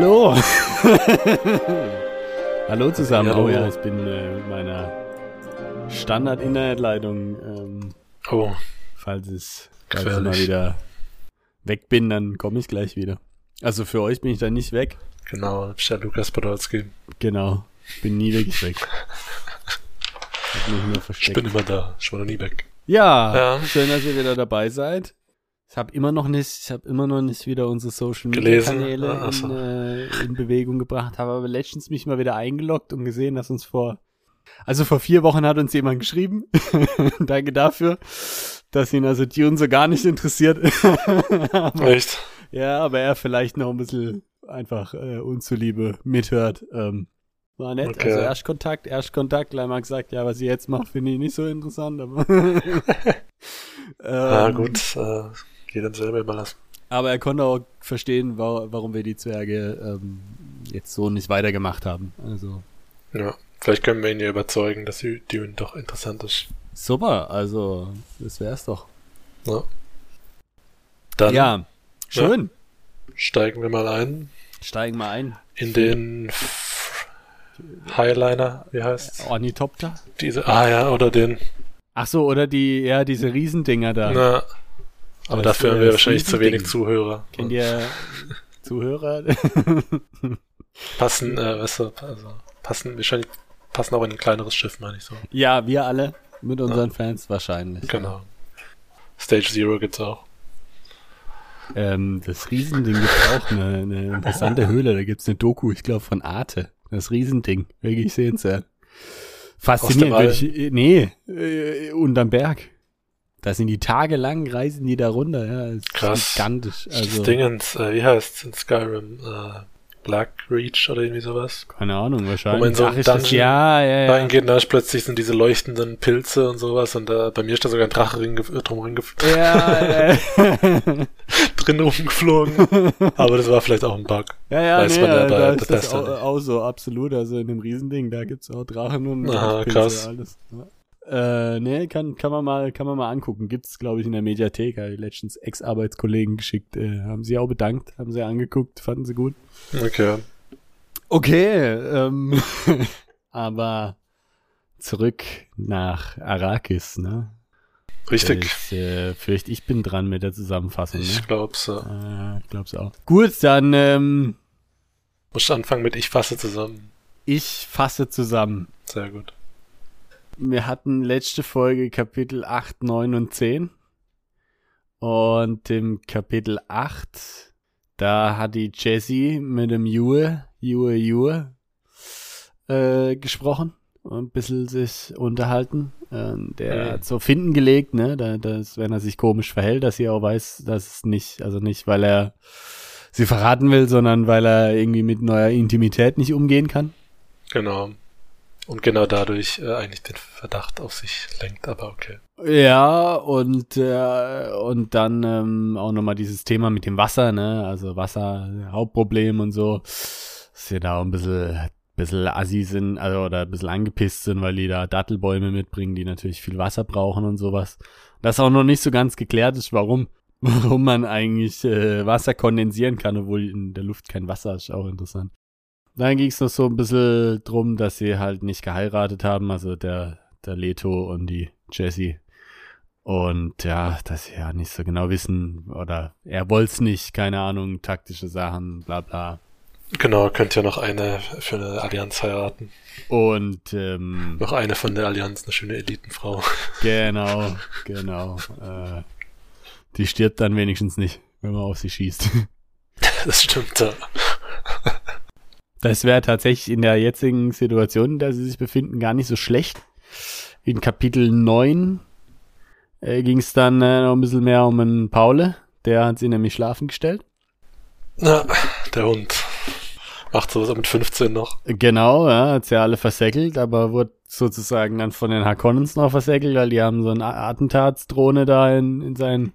Hallo? Hallo! Zusammen. Hallo. Oh ja, ich bin äh, mit meiner Standard-Internetleitung. Ähm, Oh, falls, es, falls ich mal wieder weg bin, dann komme ich gleich wieder. Also für euch bin ich dann nicht weg. genau, bist der Lukas Podolski. Genau. Bin nie wirklich weg. Ich bin immer da, ich war noch nie weg. Ja, Ja. schön, dass ihr wieder dabei seid. Ich habe immer noch nicht, ich habe immer noch nicht wieder unsere Social Media? Kanäle Ah, in, äh, in Bewegung gebracht, habe aber letztens mich mal wieder eingeloggt und gesehen, dass uns vor, also vor vier Wochen hat uns jemand geschrieben. Danke dafür, dass ihn also Dune so gar nicht interessiert. aber, Echt? ja, aber er vielleicht noch ein bisschen einfach äh, unzuliebe mithört. Ähm, war nett. Okay. Also Erstkontakt, Erstkontakt, gleich mal gesagt, ja, was ihr jetzt macht, finde ich nicht so interessant, aber. Ah, Ähm, gut, äh, jedem selber überlassen. Aber er konnte auch verstehen, wa warum wir die Zwerge ähm, jetzt so nicht weitergemacht haben. Also Ja, vielleicht können wir ihn ja überzeugen, dass Dune doch interessant ist. super, also das wär's doch. Ja. Dann ja, schön. steigen wir mal ein Steigen wir ein. in den Highliner, wie heißt's? Ornithopter? Diese, ah ja, oder den, Ach so, oder die, ja, diese Riesendinger da. na, aber dafür haben wir wahrscheinlich zu wenig Riesending. Zuhörer. Kennt ihr Zuhörer? Passen, äh, weißt du, also, passen, wahrscheinlich passen auch in ein kleineres Schiff, meine ich so. ja, wir alle mit unseren Fans wahrscheinlich. Genau. Stage Zero gibt's auch. Ähm, das Riesending gibt auch eine, eine interessante Höhle. Da gibt's eine Doku, ich glaube, von Arte. Das Riesending. Wirklich sehenswert. Faszinierend. Ich, äh, nee, äh, unterm Berg. Da sind die tagelang, reisen die da runter. Ja, das ist Krass. gigantisch. Also, Also, Dingens, äh, wie heißt's in Skyrim? Äh, Black Reach oder irgendwie sowas. keine Ahnung, Wo man wahrscheinlich. in so einen ist das, Dungeon ja, ja, ja. Reingeht, da ist plötzlich sind diese leuchtenden Pilze und sowas und da, bei mir ist da sogar ein Drache äh, drum ringef- Ja, ja, drin rumgeflogen. Aber das war vielleicht auch ein Bug. ja, ja Weiß nee, man ja da, ist das auch, auch so, absolut. Also in dem Riesending, da gibt's auch Drachen und Aha, Pilze, krass. alles. Ja. Äh, nee, kann, kann man mal, kann man mal angucken. Gibt's, glaube ich, in der Mediathek. Habe ich letztens Ex-Arbeitskollegen geschickt. Äh, haben sie auch bedankt, haben sie angeguckt, fanden sie gut. Okay. Okay, ähm, aber zurück nach Arrakis, ne? Richtig. Ich äh, fürchte, ich bin dran mit der Zusammenfassung, Ich ne? glaub's. Äh, Äh, ich glaub's auch. Gut, dann, ähm, muss anfangen mit Ich fasse zusammen. ich fasse zusammen. Sehr gut. Wir hatten letzte Folge Kapitel 8, 9 und 10. Und im Kapitel 8, da hat die Jessie mit dem Jue, Jue, Jue, äh, gesprochen und ein bisschen sich unterhalten. Ähm, der hat so Finden gelegt, ne, da, dass, wenn er sich komisch verhält, dass sie auch weiß, dass es nicht, also nicht, weil er sie verraten will, sondern weil er irgendwie mit neuer Intimität nicht umgehen kann. Genau. Und genau dadurch äh, eigentlich den Verdacht auf sich lenkt, aber okay. Ja, und, äh, und dann ähm, auch nochmal dieses Thema mit dem Wasser, ne? Also Wasser, Hauptproblem und so. Dass sie da auch ein bisschen, bisschen assi sind, also oder ein bisschen angepisst sind, weil die da Dattelbäume mitbringen, die natürlich viel Wasser brauchen und sowas. Das auch noch nicht so ganz geklärt ist, warum. Warum man eigentlich äh, Wasser kondensieren kann, obwohl in der Luft kein Wasser ist, auch interessant. Dann ging es noch so ein bisschen drum, dass sie halt nicht geheiratet haben, also der, der Leto und die Jessie. Und ja, dass sie ja nicht so genau wissen, oder er wollte es nicht, keine Ahnung, taktische Sachen, bla bla. Genau, könnt ja noch eine für eine Allianz heiraten. Und ähm, Noch eine von der Allianz, eine schöne Elitenfrau. genau, genau. Äh, die stirbt dann wenigstens nicht, wenn man auf sie schießt. Das stimmt, ja. Das wäre tatsächlich in der jetzigen Situation, in der sie sich befinden, gar nicht so schlecht. In Kapitel 9 äh, ging es dann äh, noch ein bisschen mehr um einen Paule. Der hat sie nämlich schlafen gestellt. Na, der Hund. Macht sowas mit 15 noch. Genau, ja, hat sie ja alle versäckelt, aber wurde sozusagen dann von den Harkonnens noch versäckelt, weil die haben so eine Attentatsdrohne da in, in sein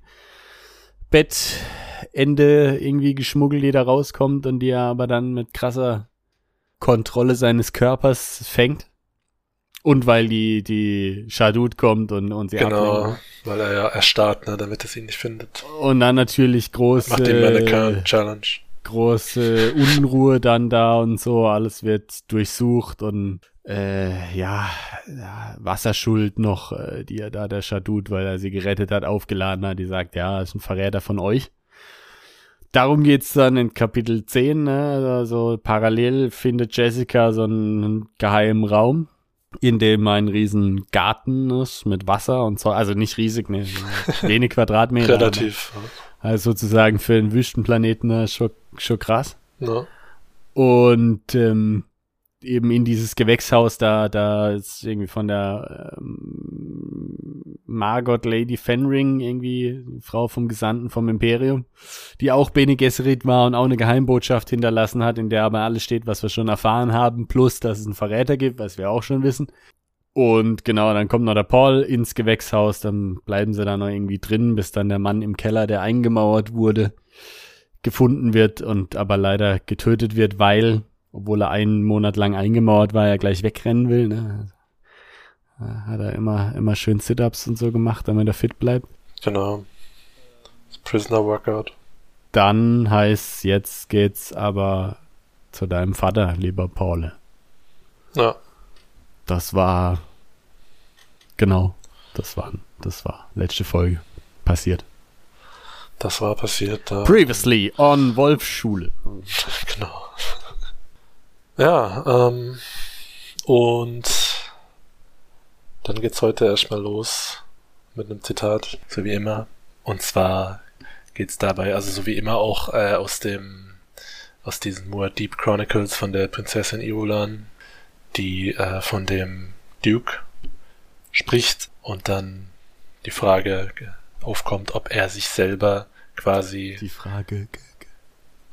Bettende irgendwie geschmuggelt, die da rauskommt und die er aber dann mit krasser Kontrolle seines Körpers fängt. Und weil die, die Shadut kommt und, und sie Genau, ablenkt. weil er ja erstarrt, ne, damit es ihn nicht findet. Und dann natürlich groß. Macht ihm eine Challenge. große Unruhe dann da und so, alles wird durchsucht und äh, ja, ja, Wasserschuld noch, äh, die er da, der Shadut, weil er sie gerettet hat, aufgeladen hat, die sagt, ja, ist ein Verräter von euch. Darum geht's dann in Kapitel 10, ne? also parallel findet Jessica so einen geheimen Raum, in dem ein riesen Garten ist mit Wasser und so, also nicht riesig, ne, wenig Quadratmeter. Relativ. Also sozusagen für den Wüstenplaneten ne, schon, schon krass. Ja. Und ähm, eben in dieses Gewächshaus da, da ist irgendwie von der ähm, Margot Lady Fenring, irgendwie Frau vom Gesandten vom Imperium, die auch Bene Gesserit war und auch eine Geheimbotschaft hinterlassen hat, in der aber alles steht, was wir schon erfahren haben, plus dass es einen Verräter gibt, was wir auch schon wissen. Und genau, dann kommt noch der Paul ins Gewächshaus, dann bleiben sie da noch irgendwie drin, bis dann der Mann im Keller, der eingemauert wurde, gefunden wird und aber leider getötet wird, weil obwohl er einen Monat lang eingemauert war, er gleich wegrennen will. Ne? Hat er immer, immer schön Sit-Ups und so gemacht, damit er fit bleibt. Genau. Das Prisoner Workout. Dann heißt jetzt geht's aber zu deinem Vater, lieber Paul. Ja. Das war genau, das war, das war letzte Folge passiert. Das war passiert. Da. Previously on Wolfschule. Genau. Ja, ähm, und dann geht's heute erstmal los mit einem Zitat, so wie immer. Und zwar geht's dabei, also so wie immer auch äh, aus dem, aus diesen Muad'Dib Chronicles von der Prinzessin Iolan, die äh, von dem Duke spricht und dann die Frage aufkommt, ob er sich selber quasi. Die Frage.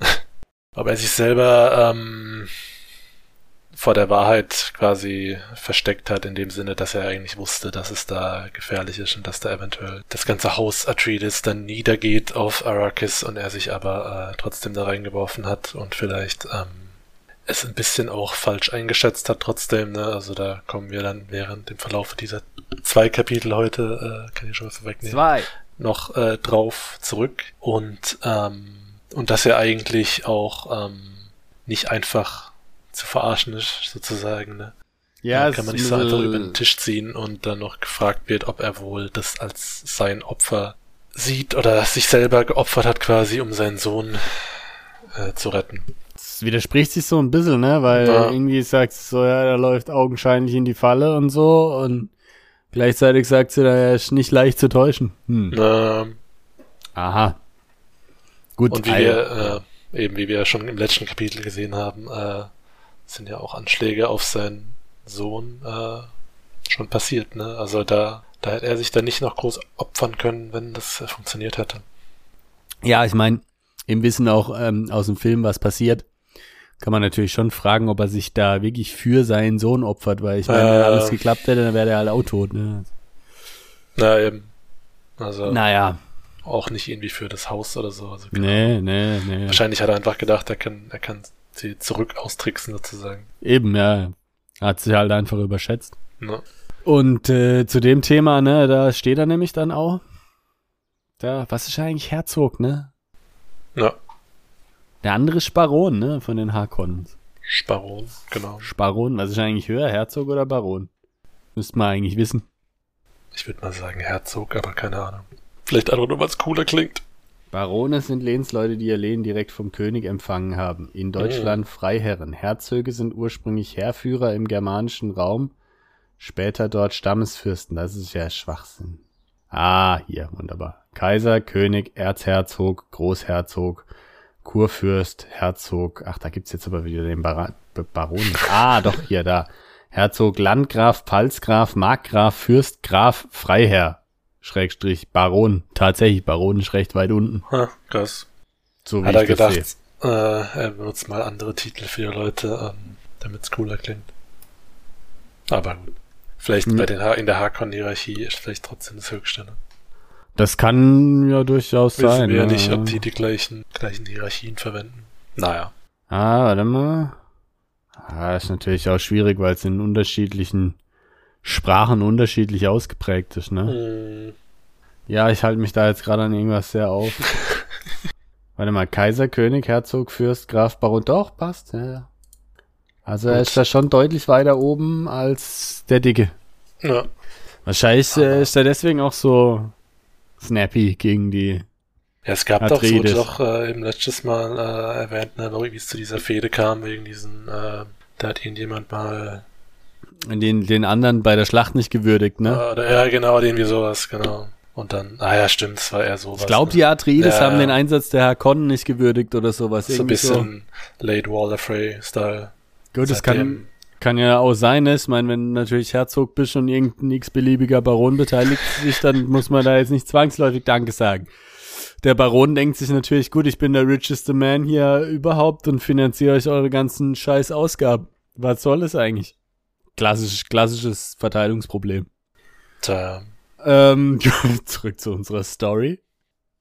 ob er sich selber ähm, vor der Wahrheit quasi versteckt hat, in dem Sinne, dass er eigentlich wusste, dass es da gefährlich ist und dass da eventuell das ganze Haus Atreides dann niedergeht auf Arrakis und er sich aber äh, trotzdem da reingeworfen hat und vielleicht ähm, es ein bisschen auch falsch eingeschätzt hat trotzdem, ne? Also da kommen wir dann während dem Verlauf dieser zwei Kapitel heute, äh, kann ich schon was vorwegnehmen, Zwei. noch äh, drauf zurück und ähm, und dass er eigentlich auch ähm, nicht einfach zu verarschen ist, sozusagen. Ne? Ja, da kann man nicht so einfach über den Tisch ziehen und dann noch gefragt wird, ob er wohl das als sein Opfer sieht oder sich selber geopfert hat quasi, um seinen Sohn äh, zu retten. Das widerspricht sich so ein bisschen, ne? Weil Ja. irgendwie sagt sie so, ja, er läuft augenscheinlich in die Falle und so und gleichzeitig sagt sie, er ist nicht leicht zu täuschen. Hm. Ähm, Aha. Gut, und wie ah, wir, äh, eben wie wir schon im letzten Kapitel gesehen haben, äh, sind ja auch Anschläge auf seinen Sohn äh, schon passiert, ne? Also da, da hätte er sich dann nicht noch groß opfern können, wenn das äh, funktioniert hätte. Ja, ich meine, im Wissen auch ähm, aus dem Film, was passiert, kann man natürlich schon fragen, ob er sich da wirklich für seinen Sohn opfert, weil ich meine, wenn Äh. alles geklappt hätte, dann wäre der halt auch tot. Ne? Na eben. Also Naja, auch nicht irgendwie für das Haus oder so. Also nee, nee, nee. Wahrscheinlich hat er einfach gedacht, er kann, er kann sie zurück austricksen sozusagen. Eben, ja. Hat sich halt einfach überschätzt. Ne? Und äh, zu dem Thema, ne, da steht er nämlich dann auch. Da, was ist eigentlich Herzog, ne? Ja, Der andere ist Baron, ne, von den Harkonnens. Sparron, genau. Baron, was ist eigentlich höher, Herzog oder Baron? Müsste man eigentlich wissen. Ich würde mal sagen Herzog, aber keine Ahnung. Vielleicht einfach nur, weil es cooler klingt. Barone sind Lehnsleute, die ihr Lehen direkt vom König empfangen haben. In Deutschland Freiherren. Herzöge sind ursprünglich Heerführer im germanischen Raum, später dort Stammesfürsten. Das ist ja Schwachsinn. Ah, hier, wunderbar. Kaiser, König, Erzherzog, Großherzog, Kurfürst, Herzog. Ach, da gibt's jetzt aber wieder den Bar Baron. Ah, doch, hier, da. Herzog, Landgraf, Pfalzgraf, Markgraf, Fürst, Graf, Freiherr. Schrägstrich, Baron. Tatsächlich, Baron ist recht weit unten. Ha, krass. So wie Hat er gedacht, sehe. äh, er benutzt mal andere Titel für die Leute, ähm, damit es cooler klingt. Aber gut. Vielleicht Mhm. bei den ha in der Hakon-Hierarchie ist vielleicht trotzdem das Höchste. Ne? Das kann ja durchaus Wissen sein. wir ja nicht, ob die die gleichen, gleichen Hierarchien verwenden. Naja. Ah, warte mal. Ah, ist natürlich auch schwierig, weil es in unterschiedlichen Sprachen unterschiedlich ausgeprägt ist, ne? Hm, Ja, ich halte mich da jetzt gerade an irgendwas sehr auf. Warte mal, Kaiser, König, Herzog, Fürst, Graf, Baron, doch, passt, ja. Also er ist da schon deutlich weiter oben als der Dicke. Ja. Wahrscheinlich äh, ist er deswegen auch so snappy gegen die. Ja, es gab doch so Atreides. doch äh, eben letztes Mal äh, erwähnt, ne, wie es zu dieser Fehde kam, wegen diesen, äh, da hat irgendjemand mal, Den, den anderen bei der Schlacht nicht gewürdigt, ne? ja genau, irgendwie sowas, genau. Und dann, ah ja, stimmt, es war eher sowas. ich glaube, ne? die Atreides Ja, haben ja. den Einsatz der Harkonnen nicht gewürdigt oder sowas. so ein bisschen Late Walder Frey-Style. Gut, das kann, kann ja auch sein, ne? Ich meine, wenn du natürlich Herzog bist und irgendein x-beliebiger Baron beteiligt sich, dann muss man da jetzt nicht zwangsläufig Danke sagen. Der Baron denkt sich natürlich, gut, ich bin der richeste Man hier überhaupt und finanziere euch eure ganzen scheiß Ausgaben. Was soll das eigentlich? Klassisch, klassisches Verteilungsproblem. Tja, Ähm, zurück zu unserer Story.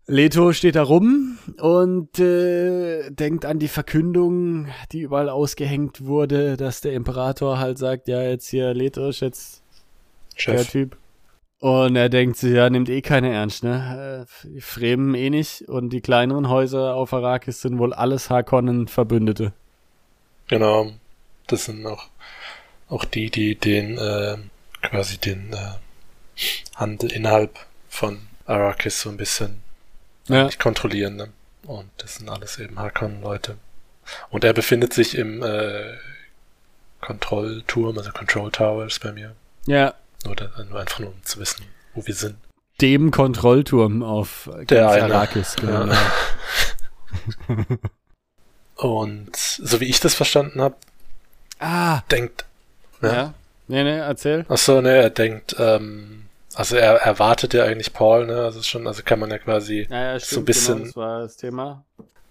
Leto steht da rum und äh, denkt an die Verkündung, die überall ausgehängt wurde, dass der Imperator halt sagt, ja, jetzt hier Leto ist jetzt der Chef. Typ. Und er denkt sich, ja, nimmt eh keiner ernst, ne? Äh, Die Fremen eh nicht und die kleineren Häuser auf Arrakis sind wohl alles Harkonnen-Verbündete. Genau. Das sind auch, auch die, die den, äh, quasi den äh, Handel innerhalb von Arrakis so ein bisschen Ja. nicht kontrollieren. Ne? Und das sind alles eben Harkonnen-Leute. Und er befindet sich im äh, Kontrollturm, also Control Tower ist bei mir. Ja, Nur, da, nur einfach nur um zu wissen, wo wir sind. dem Kontrollturm auf Der. Arrakis. Genau. Ja. Und so wie ich das verstanden habe, Ah, denkt, ja. ja, Nee, nee, erzähl. Ach so, ne, er denkt, ähm, also er erwartet ja eigentlich Paul, ne, also schon, also kann man ja quasi Ja, ja, So ein bisschen- Genau, das war das Thema.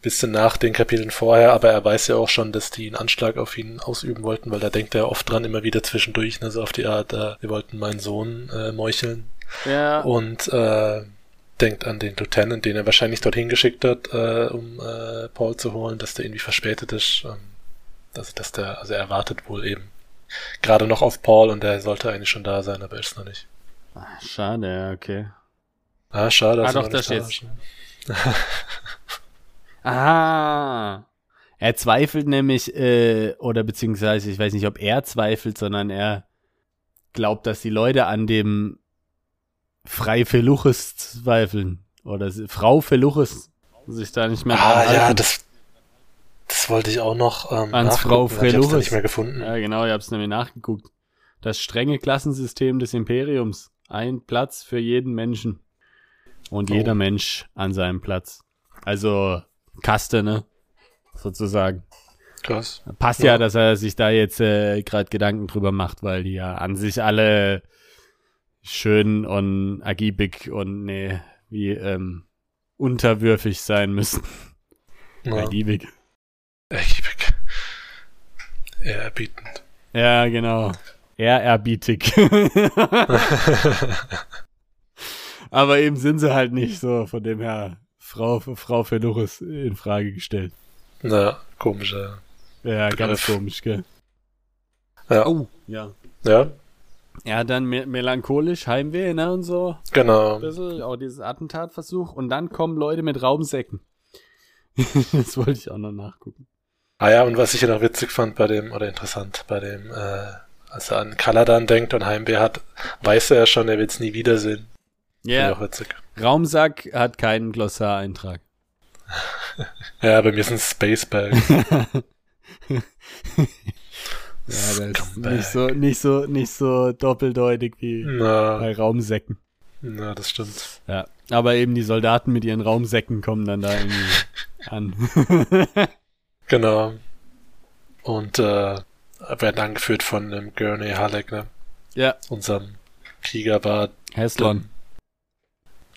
bisschen nach den Kapiteln vorher, aber er weiß ja auch schon, dass die einen Anschlag auf ihn ausüben wollten, weil da denkt er oft dran, immer wieder zwischendurch, ne, so auf die Art, äh, wir wollten meinen Sohn äh, meucheln Ja, und äh, denkt an den Lieutenant, den er wahrscheinlich dorthin geschickt hat, äh, um äh, Paul zu holen, dass der irgendwie verspätet ist, ähm, also dass der, also er erwartet wohl eben gerade noch auf Paul und der sollte eigentlich schon da sein, aber er ist noch nicht. Ah, schade, ja, okay. Ah, schade. Ah, dass er doch, da steht's. ist. Ah. Er zweifelt nämlich, äh, oder beziehungsweise, ich weiß nicht, ob er zweifelt, sondern er glaubt, dass die Leute an dem Frei Feluches zweifeln. Oder Frau Feluches sich da nicht mehr Ah, ja, das, das wollte ich auch noch ähm, Ans Frau aber ich hab's nicht mehr gefunden. Ja, genau, ich hab's nämlich nachgeguckt. Das strenge Klassensystem des Imperiums. Ein Platz für jeden Menschen. Und Oh. jeder Mensch an seinem Platz. Also Kaste, ne? Sozusagen. Krass. Passt ja, Ja. dass er sich da jetzt äh, gerade Gedanken drüber macht, weil die ja an sich alle schön und ergiebig und nee, wie ähm, unterwürfig sein müssen. Ja. Ergiebig. Ehrerbietend. Ja, genau. Ehrerbietig. Aber eben sind sie halt nicht so, von dem her Frau, Frau Feluchis in Frage gestellt. Na, komischer. Ja, ganz Begriff. komisch, gell? Ja. Oh, ja. Ja, Ja, dann me melancholisch, Heimweh, ne, und so. genau. Ein bisschen, auch dieses Attentatversuch. Und dann kommen Leute mit Raumsäcken. das wollte ich auch noch nachgucken. Ah ja, und was ich ja noch witzig fand bei dem, oder interessant, bei dem, äh, als er an Kaladan denkt und Heimweh hat, weiß er ja schon, er wird es nie wiedersehen. Ja, witzig. Raumsack hat keinen Glossareintrag. Ja, bei mir sind es Spacebags. Ja, das ist nicht so, nicht so, nicht so doppeldeutig wie Na, bei Raumsäcken. na, das stimmt. Ja. Aber eben die Soldaten mit ihren Raumsäcken kommen dann da irgendwie an. Genau. Und äh, werden angeführt von dem Gurney Halleck, ne? ja, Unserem Kriegerbart. Heslon.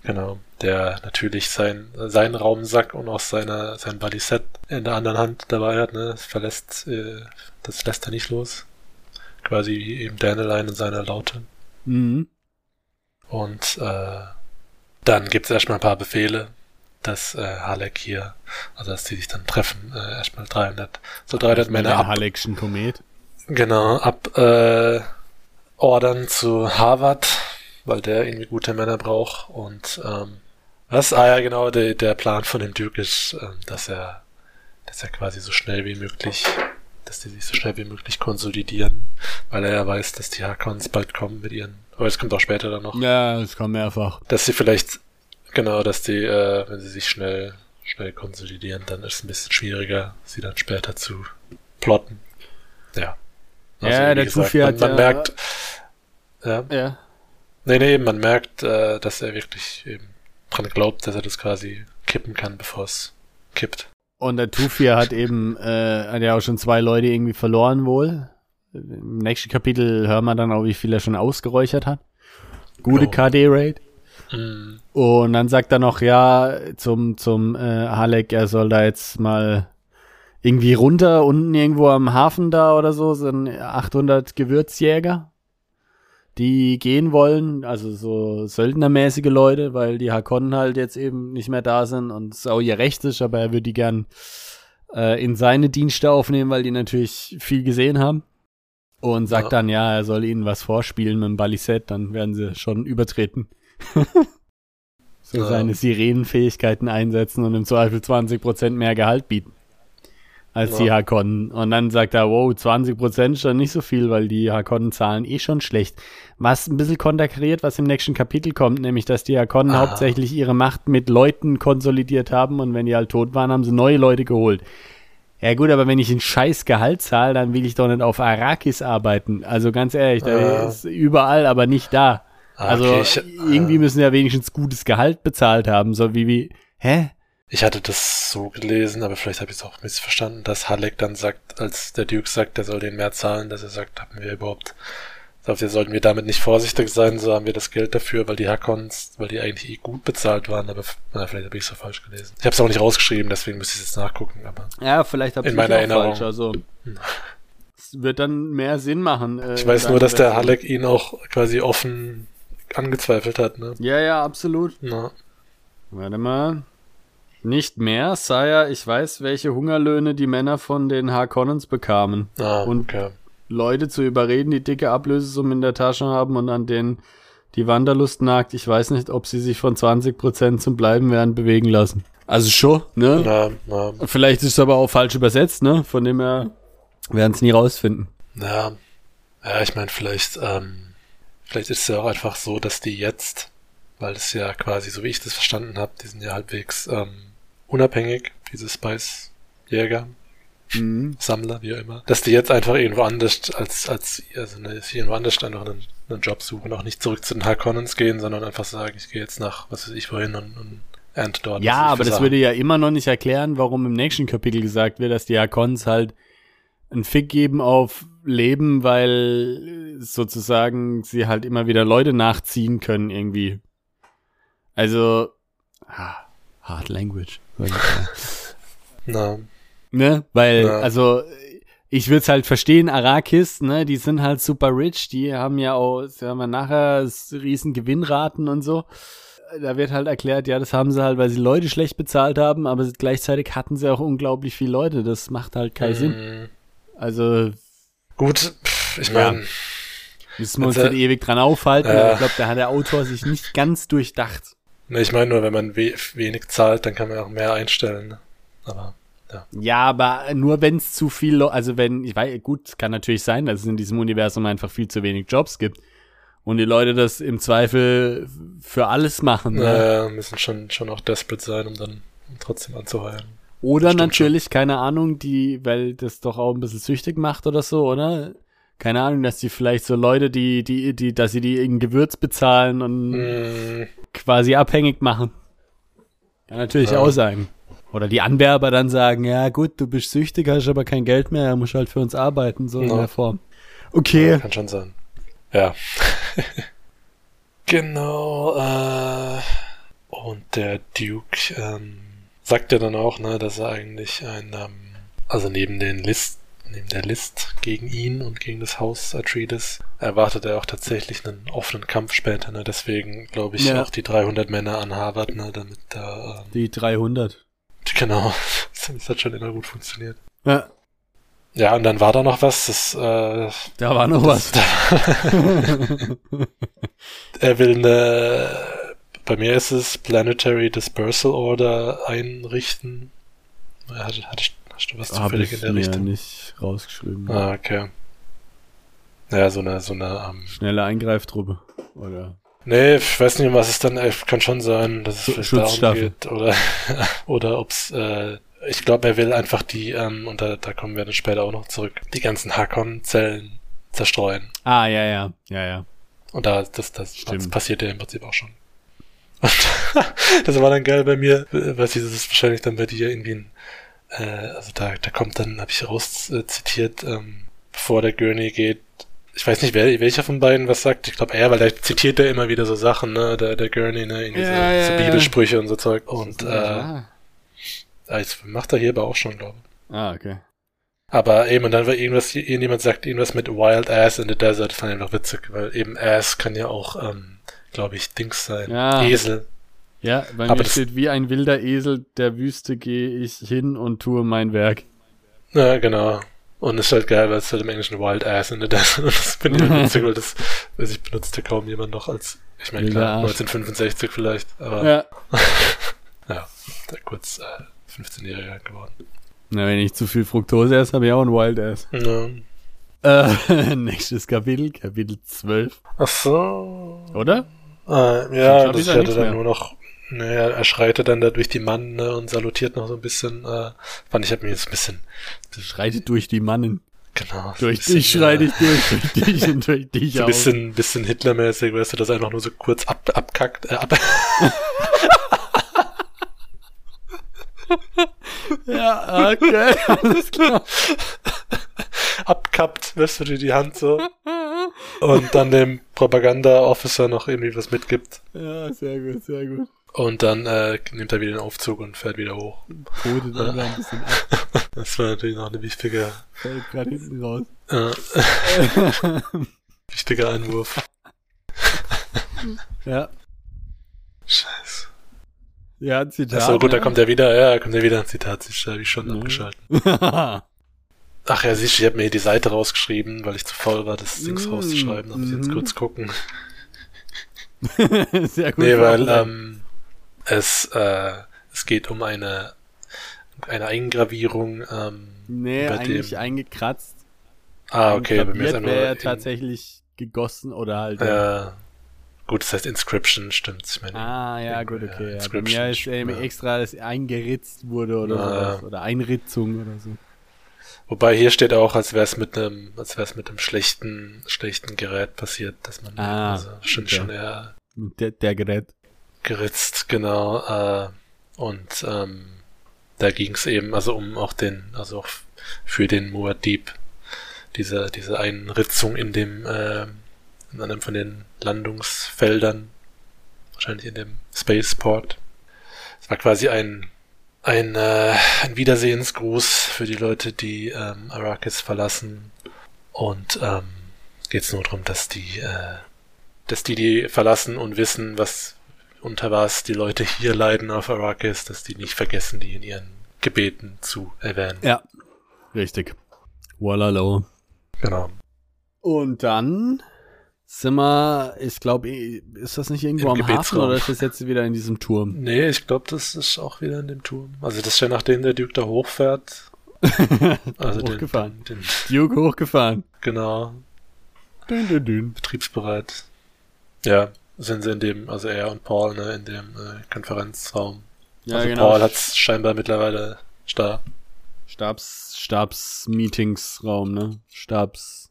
Genau. Der natürlich sein, seinen Raumsack und auch seine, sein Balisett in der anderen Hand dabei hat, ne? Das verlässt, äh, das lässt er nicht los. Quasi wie eben Dandelion in seiner Laute. Mhm. Und äh, dann gibt's erstmal ein paar Befehle, dass äh, Halleck hier, also dass die sich dann treffen, äh, erstmal 300, so 300 Männer Der ab, Halleckschen Komet. genau, ab äh, ordern zu Harvard, weil der irgendwie gute Männer braucht und ähm, Was? Ah ja, genau, der, der Plan von dem Duke ist, ähm, dass er, dass er quasi so schnell wie möglich, dass die sich so schnell wie möglich konsolidieren, weil er ja weiß, dass die Hakons bald kommen mit ihren, aber es kommt auch später dann noch. Ja, es kommt mehrfach. Dass sie vielleicht, genau, dass die, äh, wenn sie sich schnell, schnell konsolidieren, dann ist es ein bisschen schwieriger, sie dann später zu plotten. Ja. Also, ja, der gesagt, Tufi man, hat man ja- merkt, ja, Ja. nee, nee, man merkt, äh, dass er wirklich eben dran glaubt, dass er das quasi kippen kann, bevor es kippt. Und der Tufir hat eben, äh, hat ja auch schon zwei Leute irgendwie verloren wohl. Im nächsten Kapitel hören wir dann auch, wie viel er schon ausgeräuchert hat. Gute Oh. KD-Rate. Hm, Und dann sagt er noch, ja, zum, zum äh, Halleck, er soll da jetzt mal irgendwie runter, unten irgendwo am Hafen da oder so, sind 800 Gewürzjäger, die gehen wollen, also so söldnermäßige Leute, weil die Hakonnen halt jetzt eben nicht mehr da sind und es auch ihr Recht ist, aber er würde die gern äh, in seine Dienste aufnehmen, weil die natürlich viel gesehen haben. Und sagt Ja. dann, ja, er soll ihnen was vorspielen mit dem Balisett, dann werden sie schon übertreten. so seine Sirenenfähigkeiten einsetzen und im Zweifel 20% mehr Gehalt bieten. Als die Ja. Hakonnen. Und dann sagt er, wow, 20% ist schon nicht so viel, weil die Hakonnen zahlen eh schon schlecht. Was ein bisschen konterkariert, was im nächsten Kapitel kommt, nämlich, dass die Hakonnen Ah. hauptsächlich ihre Macht mit Leuten konsolidiert haben und wenn die halt tot waren, haben sie neue Leute geholt. Ja gut, aber wenn ich ein scheiß Gehalt zahle, dann will ich doch nicht auf Arrakis arbeiten. Also ganz ehrlich, da Ja. ist überall, aber nicht da. Also okay, ich, irgendwie äh, müssen ja wenigstens gutes Gehalt bezahlt haben, so wie wie hä? ich hatte das so gelesen, aber vielleicht habe ich es auch missverstanden, dass Halleck dann sagt, als der Duke sagt, der soll den mehr zahlen, dass er sagt, haben wir überhaupt, also sollten wir damit nicht vorsichtig sein, so haben wir das Geld dafür, weil die Hakons, weil die eigentlich eh gut bezahlt waren, aber na, vielleicht habe ich es so falsch gelesen. Ich habe es auch nicht rausgeschrieben, deswegen müsste ich es jetzt nachgucken, aber Ja, vielleicht habe In ich meiner auch Erinnerung. falsch. Also es wird dann mehr Sinn machen. äh, ich weiß nur, dass der Halleck ihn auch quasi offen angezweifelt hat, ne? Ja, ja, absolut. Na, Warte mal. Nicht mehr, Sire, ich weiß, welche Hungerlöhne die Männer von den Harkonnens bekamen. na, Und- okay. Leute zu überreden, die dicke Ablösesumme in der Tasche haben und an denen die Wanderlust nagt. Ich weiß nicht, ob sie sich von 20% zum Bleiben werden bewegen lassen. Also schon, ne? Na, na, Vielleicht ist es aber auch falsch übersetzt, ne? Von dem her werden es nie rausfinden. Ja, ja, ich meine, vielleicht, ähm, vielleicht ist es ja auch einfach so, dass die jetzt, weil es ja quasi, so wie ich das verstanden habe, die sind ja halbwegs ähm, unabhängig, diese Spice-Jäger, Mhm. Sammler, wie auch immer, dass die jetzt einfach irgendwo anders als, als, also ne, irgendwo anders einfach einen, einen Job suchen, auch nicht zurück zu den Harkonnens gehen, sondern einfach sagen, ich gehe jetzt nach, was weiß ich wohin und, und ernte dort. Ja, aber das Sachen- würde ja immer noch nicht erklären, warum im nächsten Kapitel gesagt wird, dass die Hakons halt einen Fick geben auf Leben, weil sozusagen sie halt immer wieder Leute nachziehen können irgendwie. Also, ah, hard language. Na, Ne? Weil, Ja. also, ich würde es halt verstehen, Arrakis, ne, die sind halt super rich, die haben ja auch, sagen wir nachher, riesen Gewinnraten und so. Da wird halt erklärt, ja, das haben sie halt, weil sie Leute schlecht bezahlt haben, aber gleichzeitig hatten sie auch unglaublich viele Leute. Das macht halt keinen Sinn. Also, gut, pff, ich Ja. meine, müssen wir uns nicht ewig dran aufhalten. ja. aber Ich glaube, da hat der Autor sich nicht ganz durchdacht. ne, ich meine nur, wenn man we wenig zahlt, dann kann man auch mehr einstellen. ne? Aber, Ja, aber nur wenn es zu viel, also wenn, ich weiß, gut, kann natürlich sein, dass es in diesem Universum einfach viel zu wenig Jobs gibt und die Leute das im Zweifel für alles machen. Ne? Naja, müssen schon, schon auch desperate sein, um dann trotzdem anzuheuern. Oder stimmt natürlich, keine Ahnung, die, weil das doch auch ein bisschen süchtig macht oder so, oder? Keine Ahnung, dass die vielleicht so Leute, die, die, die, dass sie die in Gewürz bezahlen und Mm, quasi abhängig machen. Kann natürlich Ja. auch sein. Oder die Anwerber dann sagen, ja gut, du bist süchtig, hast aber kein Geld mehr, musst halt für uns arbeiten, so in Ja. der Form. Okay. Kann schon sein. Ja. genau, äh, und der Duke, ähm, sagt ja dann auch, ne, dass er eigentlich ein, ähm, also neben den List, neben der List gegen ihn und gegen das Haus Atreides, erwartet er auch tatsächlich einen offenen Kampf später, ne, deswegen glaube ich Ja. auch die 300 Männer an Harvard, ne, damit da, ähm, Die 300. genau, das hat schon immer gut funktioniert. Ja, Ja, und dann war da noch was, das, äh, da war noch was. er will eine, Bei mir ist es Planetary Dispersal Order einrichten. Hatte, hatte ich, hast du was zufällig ich in der mir Richtung? nicht rausgeschrieben. Ah, okay. Ja, so eine, so eine, ähm, Schnelle Eingreiftruppe. Oder Nee, ich weiß nicht, was es dann, äh, kann schon sein, dass es vielleicht darum geht, oder, oder ob's, äh, ich glaube, er will einfach die, ähm, und da, da kommen wir dann später auch noch zurück, die ganzen Hakon-Zellen zerstreuen. Ah, ja, ja. Ja, ja. Und da, das, das, das passiert ja im Prinzip auch schon. Und das war dann geil bei mir, weiß ich, das ist wahrscheinlich dann bei dir irgendwie ein, äh, also da, da kommt dann, habe ich raus äh, zitiert, ähm, bevor der Gurney geht, ich weiß nicht, wer, welcher von beiden was sagt, ich glaube er, weil der zitiert ja immer wieder so Sachen, ne, der, der Gurney, ne, irgendwie so, Ja, ja, so ja. Bibelsprüche und so Zeug. Und, äh, ah. ah, das macht er hier aber auch schon, glaube ich. ah, okay. Aber eben, und dann war irgendwas, irgendjemand sagt irgendwas mit Wild Ass in the Desert, das fand ich noch witzig, weil eben Ass kann ja auch, ähm, glaube ich, Dings sein. Ja. Esel. Ja, bei Aber mir steht, wie ein wilder Esel der Wüste gehe ich hin und tue mein Werk. Ja, genau. Und es ist halt geil, weil es halt im Englischen Wild Ass in the Desert und das finde ich halt witzig, weil das, weiß ich, benutzte kaum jemand noch als, ich meine, klar, Arsch. 1965 vielleicht, aber Ja. ja, der kurz äh, 15-Jähriger geworden. Na, wenn ich zu viel Fructose esse, habe ich auch ein Wild Ass. Ja. Äh, nächstes Kapitel, Kapitel 12. Ach so. Oder? Äh, ja, das ist ja dann mehr. nur noch, naja, er schreitet dann da durch die Mann ne, und salutiert noch so ein bisschen. Äh, fand ich, hat mir jetzt ein bisschen, Schreitet durch die Mannen. genau. Durch bisschen, dich schreite ich durch, durch dich und durch dich So ein auch. bisschen, bisschen Hitlermäßig, weißt du, dass er einfach nur so kurz ab, abkackt, äh, ab, Ja, okay, alles klar. abkappt, weißt du, dir die Hand so und dann dem Propaganda-Officer noch irgendwie was mitgibt. Ja, sehr gut, sehr gut. Und dann äh, nimmt er wieder den Aufzug und fährt wieder hoch. Bodet dann ein bisschen ab, Das war natürlich noch eine wichtige, fällt gerade hinten raus. äh, wichtiger Einwurf. ja. Scheiße. Ja, ein Zitat. Achso, gut, da ne? kommt er wieder, ja, kommt er wieder ein Zitat, sich habe ich schon Ja. abgeschaltet. Ach ja, siehst du, ich habe mir die Seite rausgeschrieben, weil ich zu faul war, das Dings Mm, rauszuschreiben. Da muss ich jetzt mhm. kurz gucken. sehr gut. Nee, weil ähm, es, äh, es geht um eine, eine Eingravierung. Ähm, nee, bei eigentlich dem- eingekratzt. ah, okay, bei mir ist wäre in- tatsächlich gegossen oder halt. Äh, gut, das heißt Inscription, stimmt. Ich meine, ah, ja, gut, ja, okay. Ja, bei Inscription, mir ist ähm, ja. extra, dass eingeritzt wurde oder Ah, sowas. ja. Oder Einritzung oder so. Wobei hier steht auch, als wäre es mit einem, als wäre es mit einem schlechten, schlechten Gerät passiert, dass man Ah, also schon, okay. schon eher Der, der Gerät. geritzt, genau. Äh, und ähm, da ging es eben, also um auch den, also auch für den Muad'Dib, diese, diese Einritzung in dem, äh, in einem von den Landungsfeldern, wahrscheinlich in dem Spaceport. Es war quasi ein, ein, äh, ein Wiedersehensgruß für die Leute, die ähm, Arrakis verlassen. Und ähm, geht es nur darum, dass die, äh, dass die die verlassen und wissen, was unter was die Leute hier leiden auf Arrakis, dass die nicht vergessen, die in ihren Gebeten zu erwähnen. Ja. Richtig. Wallalo. Genau. Und dann wir, ich glaube, ist das nicht irgendwo Im am Hafen oder ist das jetzt wieder in diesem Turm? Nee, ich glaube, das ist auch wieder in dem Turm. Also das ist ja nachdem der Duke da hochfährt. Also Hochgefahren. den, den, Duke hochgefahren. genau, Dün, dün, dün. betriebsbereit. Ja, sind sie in dem, also er und Paul, ne, in dem äh, Konferenzraum. Ja, also genau. Paul hat's scheinbar mittlerweile da. Stabs, Stabs-Meetingsraum, ne? Stabs.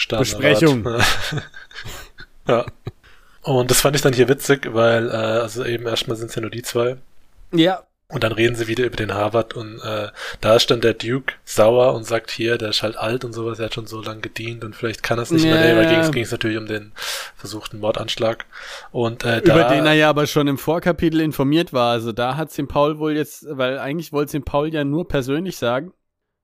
Staatenrat. Besprechung. ja. Und das fand ich dann hier witzig, weil, äh, also eben erstmal sind es ja nur die zwei. Ja. Und dann reden sie wieder über den Harvard und äh, da ist dann der Duke sauer und sagt hier, der ist halt alt und sowas, er hat schon so lange gedient und vielleicht kann er es nicht Ja, mehr. Nee, weil ja. ging es natürlich um den versuchten Mordanschlag. Und äh, Über da, den er ja aber schon im Vorkapitel informiert war. Also da hat's dem Paul wohl jetzt, weil eigentlich wollte es dem Paul ja nur persönlich sagen.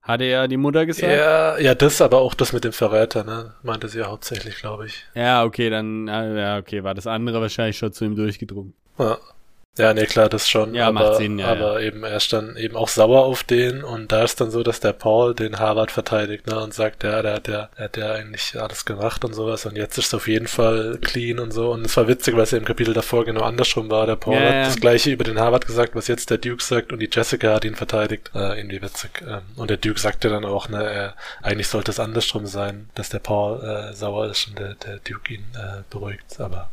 Hat er ja die Mutter gesagt. ja, ja, das, aber auch das mit dem Verräter, ne? Meinte sie ja hauptsächlich, glaube ich. Ja, okay, dann, ja, okay, war das andere wahrscheinlich schon zu ihm durchgedrungen. Ja. Ja, nee, klar, das schon. Ja, aber, macht Sinn, ja, Aber eben, er ist dann eben auch sauer auf den und da ist dann so, dass der Paul den Harvard verteidigt, ne, und sagt, ja, der hat ja, der hat ja eigentlich alles gemacht und sowas und jetzt ist es auf jeden Fall clean und so und es war witzig, weil es ja im Kapitel davor genau andersrum war. Der Paul Ja, hat ja. das gleiche über den Harvard gesagt, was jetzt der Duke sagt und die Jessica hat ihn verteidigt. Äh, irgendwie witzig. Ähm, und der Duke sagte dann auch, ne, er, eigentlich sollte es andersrum sein, dass der Paul äh, sauer ist und der, der Duke ihn äh, beruhigt, aber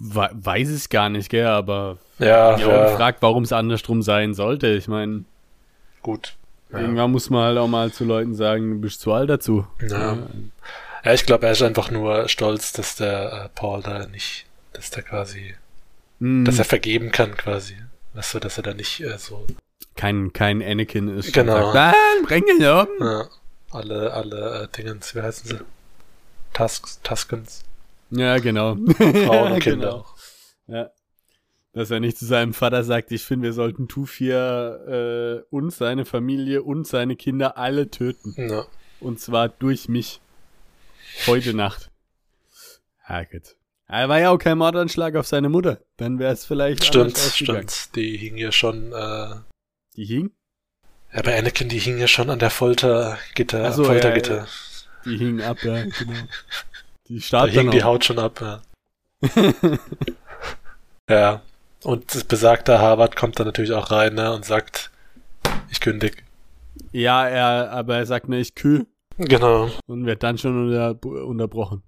weiß es gar nicht, gell, aber ja, ich ja, gefragt, warum es andersrum sein sollte. Ich meine, gut. Ja. irgendwann muss man halt auch mal zu Leuten sagen, du bist zu alt dazu. Ja. Ja, ich glaube, er ist einfach nur stolz, dass der äh, Paul da nicht, dass der quasi, Hm, dass er vergeben kann quasi. Weißt du, dass er da nicht äh, so kein, kein Anakin ist. Genau. Sagt, bring ihn um. ja, alle, alle äh, Dingens, wie heißen sie? Tusks, Tuskens, Ja, genau. Frauen und Kinder Genau. Ja. Dass er nicht zu seinem Vater sagt, ich finde, wir sollten Tufir äh, und seine Familie und seine Kinder alle töten. Ja. Und zwar durch mich. Heute Nacht. Ja, gut. Er war ja auch kein Mordanschlag auf seine Mutter. Dann wäre es vielleicht Stimmt, stimmt. Die hing ja schon, äh, Die hing? ja, bei Anakin, die hing ja schon an der Foltergitter, so, ja, Foltergitter. Die hing ab, ja, genau. Die Da starb hing die. Haut schon ab, ja. ja. Und das besagter Harvard kommt dann natürlich auch rein, ne, und sagt, ich kündig. Ja, er, aber er sagt mir, ich kühl Genau. und wird dann schon unter, unterbrochen.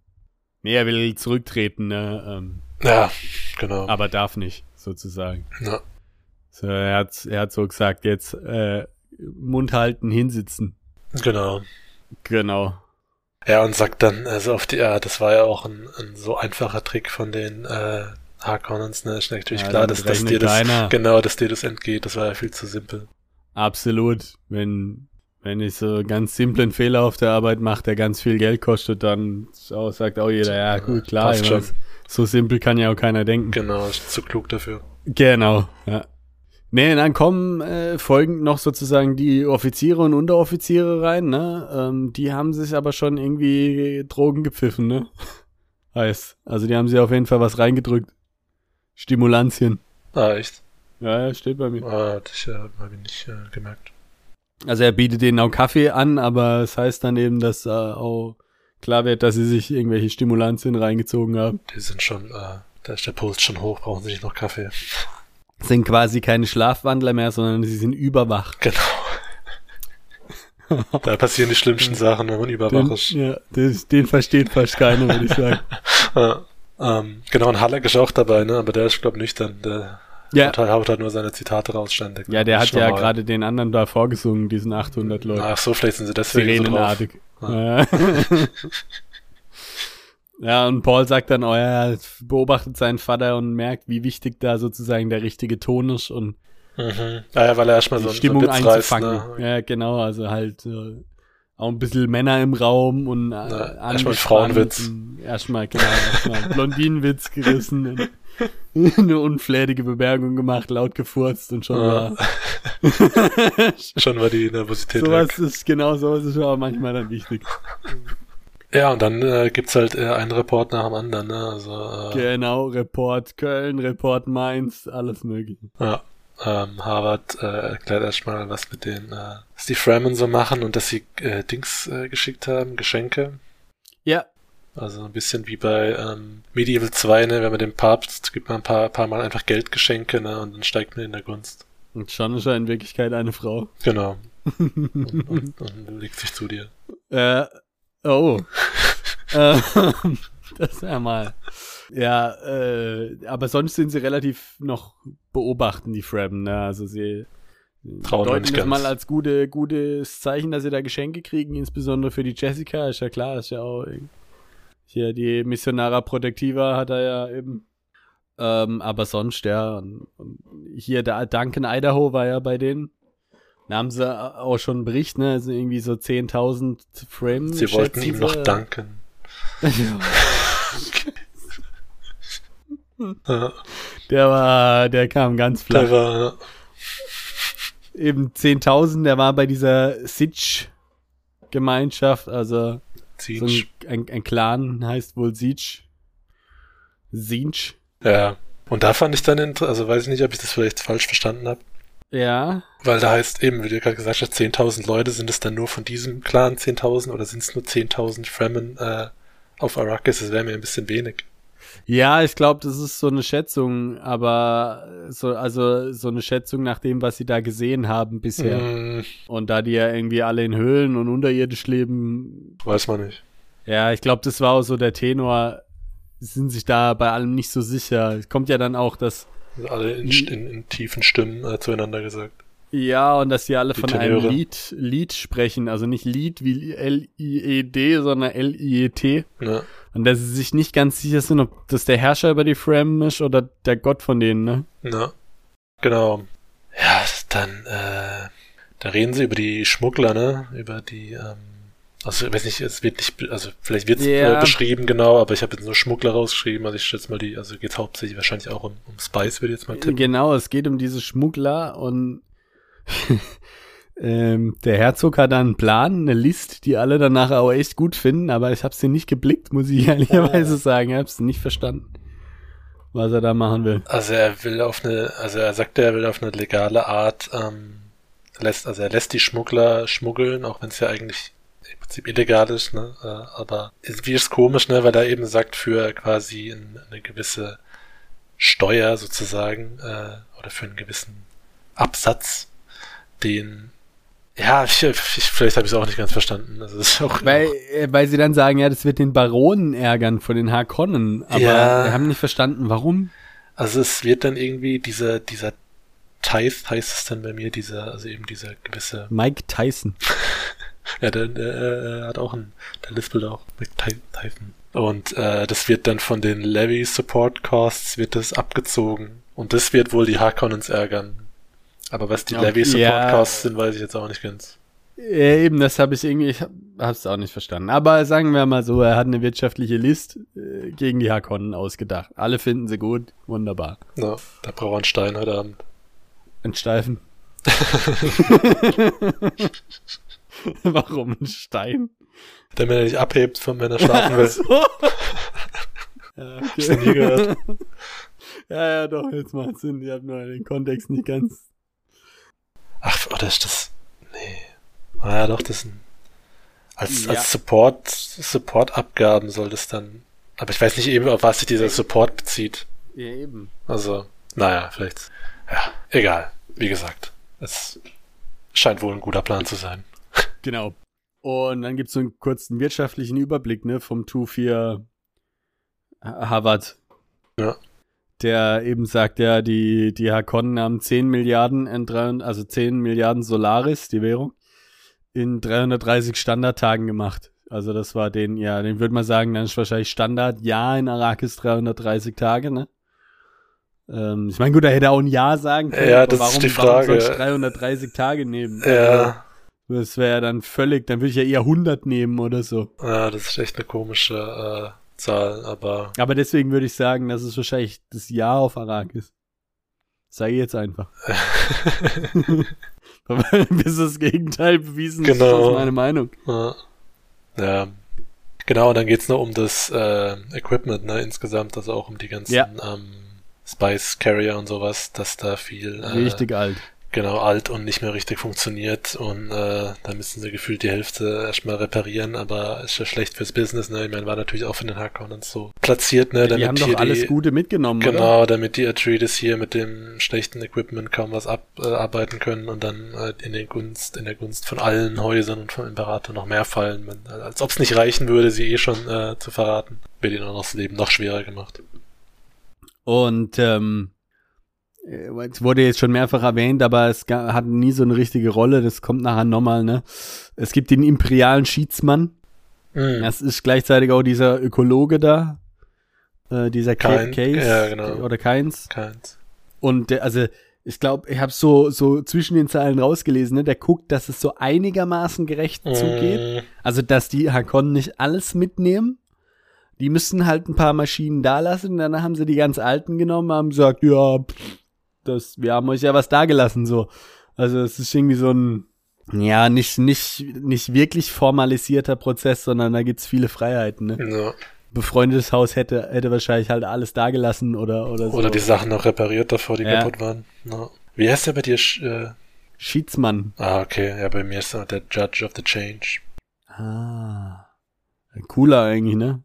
Nee, er will zurücktreten, ne, ähm, Ja, genau. aber darf nicht, sozusagen. Ja. So, er hat, er hat so gesagt, jetzt äh, Mund halten, hinsitzen. Genau. Genau. Ja, und sagt dann, also auf die, ja, das war ja auch ein, ein so einfacher Trick von den äh, Harkonnens, ne? Ist natürlich Ja, klar, dass, dass dir das, keiner. genau, dass dir das entgeht, das war ja viel zu simpel. Absolut. Wenn, wenn ich so ganz simplen Fehler auf der Arbeit mache, der ganz viel Geld kostet, dann auch, sagt auch jeder, ja gut, klar, meine, schon. so simpel kann ja auch keiner denken. Genau, ist zu klug dafür. Genau, ja. Nee, dann kommen äh, folgend noch sozusagen die Offiziere und Unteroffiziere rein, ne? Ähm, die haben sich aber schon irgendwie Drogen gepfiffen, ne? Heißt. Also die haben sie auf jeden Fall was reingedrückt. Stimulantien. Ah, echt? Ja, ja, steht bei mir. Ah, ich, äh, hab ich nicht äh, gemerkt. Also er bietet denen auch Kaffee an, aber es heißt dann eben, dass äh, auch klar wird, dass sie sich irgendwelche Stimulantien reingezogen haben. Die sind schon, äh, da ist der Puls schon hoch, brauchen sie nicht noch Kaffee. Sind quasi keine Schlafwandler mehr, sondern sie sind überwach. Genau. da passieren die schlimmsten Sachen, wenn man überwach Den, ist. ja, den, den versteht fast keiner, würde ich sagen. Ja, ähm, genau, und Hallack ist auch dabei, ne? Aber der ist, glaub nüchtern. Der Ja, haut, halt- haut halt nur seine Zitate raus, ständig. ja der Das hat ja gerade den anderen da vorgesungen, diesen 800 Leute. Ach so, vielleicht sind sie deswegen so drauf. Sirenenartig. Ja. ja, und Paul sagt dann, oh ja, er beobachtet seinen Vater und merkt, wie wichtig da sozusagen der richtige Ton ist und Mhm. Ah, ja, weil er erstmal die so, so Stimmung Witz reißt, einzufangen. ne? Ja, genau, also halt äh, auch ein bisschen Männer im Raum und äh, Ja, erstmal Frauenwitz. Erstmal, genau, erstmal Blondinenwitz gerissen und eine unflätige Bemerkung gemacht, laut gefurzt und schon Ja. war. Schon war die Nervosität sowas weg. ist, genau, sowas ist aber manchmal dann wichtig. Ja, und dann äh, gibt's halt äh, einen Report nach dem anderen, ne? Also, äh, Genau, Report Köln, Report Mainz, alles mögliche. ja. Ähm, Harvard äh, erklärt erstmal, was mit den, äh, die Fremen so machen und dass sie äh, Dings äh, geschickt haben, Geschenke. Ja, Also ein bisschen wie bei ähm, Medieval 2, ne, wenn man dem Papst gibt man ein paar, paar Mal einfach Geldgeschenke, ne, und dann steigt man in der Gunst. und schon ist er in Wirklichkeit eine Frau. Genau. und, und, und legt sich zu dir. Äh, oh. äh, das wäre mal. Ja, äh, aber sonst sind sie relativ noch beobachten, die Fremen, ne? Also sie Trauen deuten das mal als gute, gutes Zeichen, dass sie da Geschenke kriegen, insbesondere für die Jessica, ist ja klar, ist ja auch hier die Missionara Protectiva hat er ja eben. Ähm, aber sonst, ja, und, und hier der Duncan Idaho war ja bei denen. Da haben sie auch schon einen Bericht, ne? Also irgendwie so 10.000 Frames. Sie wollten ihm noch sie. danken. Ja, Der war, der kam ganz flach. der war, Eben 10.000, der war bei dieser Sitch-Gemeinschaft, also so Siege. ein, ein, ein Clan heißt wohl Siege. Sinch. Ja, Und da fand ich dann, also weiß ich nicht, ob ich das vielleicht falsch verstanden habe. Ja. Weil da heißt eben, wie du gerade gesagt hast, 10.000 Leute, sind es dann nur von diesem Clan 10.000 oder sind es nur 10.000 Fremen äh, auf Arrakis? Das wäre mir ein bisschen wenig. Ja, ich glaube, das ist so eine Schätzung, aber so, also so eine Schätzung nach dem, was sie da gesehen haben bisher. Mm, Und da die ja irgendwie alle in Höhlen und unterirdisch leben, weiß man nicht. ja, ich glaube, das war auch so der Tenor, sie sind sich da bei allem nicht so sicher. Es kommt ja dann auch, dass, alle in, in, in tiefen Stimmen äh, zueinander gesagt. ja, und dass sie alle Die von einem Tenöre. Lied, Lied sprechen, also nicht Lied wie L-I-E-D, sondern L-I-E-T. Ne? Und dass sie sich nicht ganz sicher sind, ob das der Herrscher über die Fremen ist oder der Gott von denen, ne? Ne? Genau. Ja, dann, äh, da reden sie über die Schmuggler, ne? Über die, ähm, also ich weiß nicht, es wird nicht, also vielleicht wird es Ja. äh, beschrieben, genau, aber ich habe jetzt nur Schmuggler rausgeschrieben, also ich schätze mal die, also geht's hauptsächlich wahrscheinlich auch um, um Spice, würde ich jetzt mal tippen. Genau, es geht um diese Schmuggler und ähm, der Herzog hat dann einen Plan, eine List, die alle danach auch echt gut finden, aber ich habe sie nicht geblickt, muss ich ehrlicherweise sagen. Ich habe es nicht verstanden, was er da machen will. Also er will auf eine, also er sagt, er will auf eine legale Art, ähm, lässt, also er lässt die Schmuggler schmuggeln, auch wenn es ja eigentlich im Prinzip illegal ist, ne? Äh, aber wie ist komisch, ne? Weil er eben sagt, für quasi ein, eine gewisse Steuer sozusagen, äh, oder für einen gewissen Absatz, den ja, ich, ich, vielleicht habe ich es auch nicht ganz verstanden. Also das ist auch Weil, äh, weil sie dann sagen, ja, das wird den Baronen ärgern von den Harkonnen, aber Ja. wir haben nicht verstanden, warum. Also es wird dann irgendwie dieser, dieser Tithe heißt es dann bei mir, dieser, also eben dieser gewisse, Mike Tyson. ja, der, der äh, hat auch einen, der lispelt auch mit Ty- Tython. Und äh, das wird dann von den Levy Support Costs wird das abgezogen. Und das wird wohl die Harkonnens ärgern. Aber was die Ja, Levy Support ja. Costs sind, weiß ich jetzt auch nicht ganz. Ja, eben, das habe ich irgendwie, ich hab, hab's auch nicht verstanden. Aber sagen wir mal so, er hat eine wirtschaftliche List äh, gegen die Harkonnen ausgedacht. Alle finden sie gut, wunderbar. Ja, da braucht er einen Stein heute Abend. Ein Steifen. Warum ein Stein? Damit er nicht abhebt, von wenn er schlafen will. So. ja, okay. Nie gehört. ja, ja, doch, jetzt macht Sinn. Ich habe nur den Kontext nicht ganz. Ach, oder ist das. Nee. Ah ja, doch, das ist ein. Als, Ja. als Support, Support-Abgaben soll das dann. Aber ich weiß nicht eben, auf was sich dieser Support bezieht. Ja, eben. Also, naja, vielleicht. Ja, egal. Wie gesagt, es scheint wohl ein guter Plan zu sein. Genau. Und dann gibt's so einen kurzen wirtschaftlichen Überblick, ne, vom 2-4 Harvard. Ja. Der eben sagt, ja, die, die Hakonnen haben 10 Milliarden, in drei, also 10 Milliarden Solaris, die Währung, in 330 Standardtagen gemacht. Also das war den, ja, den würde man sagen, dann ist wahrscheinlich Standard, ja, in Arrakis 330 Tage, ne? Ähm, ich meine, gut, er hätte auch ein Ja sagen können, Ja, aber das ist warum, die warum Frage. soll ich 330 Tage nehmen? Also, Ja, das wäre ja dann völlig, dann würde ich ja eher 100 nehmen oder so. ja, das ist echt eine komische äh, Zahl, aber Aber deswegen würde ich sagen, das ist wahrscheinlich das Jahr auf Arrakis. Sag ich jetzt einfach. Bis das Gegenteil bewiesen ist, Genau. ist das meine Meinung. ja. ja. Genau, und dann geht's noch um das äh, Equipment, ne, insgesamt, also auch um die ganzen Ja. ähm, Spice Carrier und sowas, dass da viel äh, Richtig alt. Genau alt und nicht mehr richtig funktioniert und äh, da müssen sie gefühlt die Hälfte erstmal reparieren, aber ist ja schlecht fürs Business, ne? Ich meine, war natürlich auch von den Harkonnens so platziert, ne? Die haben doch alles Gute mitgenommen, oder? Genau, damit die Atreides hier mit dem schlechten Equipment kaum was abarbeiten können und dann äh, in der Gunst, in der Gunst von allen Häusern und vom Imperator noch mehr fallen. Man, als ob es nicht reichen würde, sie eh schon äh, zu verraten. Wird ihnen auch das Leben noch schwerer gemacht. Und ähm, äh, es wurde jetzt schon mehrfach erwähnt, aber es hat nie so eine richtige Rolle. Das kommt nachher nochmal, ne? Es gibt den imperialen Schiedsmann. Mhm. Das ist gleichzeitig auch dieser Ökologe da. Äh, dieser Kein- Case ja, genau. oder Keins. Keins. Und der, also, ich glaube, ich habe so, so zwischen den Zeilen rausgelesen, ne? Der guckt, dass es so einigermaßen gerecht zugeht. Mhm. Also, dass die Hakonnen nicht alles mitnehmen. Die müssen halt ein paar Maschinen da lassen. Dann haben sie die ganz alten genommen, haben gesagt, ja, pff, das, wir haben euch ja was da gelassen, so. Also, es ist irgendwie so ein, ja, nicht, nicht, nicht wirklich formalisierter Prozess, sondern da gibt's viele Freiheiten, ne? Ja. befreundetes Haus hätte, hätte wahrscheinlich halt alles dagelassen oder, oder so. Oder die Sachen noch repariert davor, die Ja. kaputt waren. Ja. Wie heißt der bei dir? Sch- Äh, Schiedsmann. ah, okay. Ja, bei mir ist er der Judge of the Change. Ah. Cooler eigentlich, ne?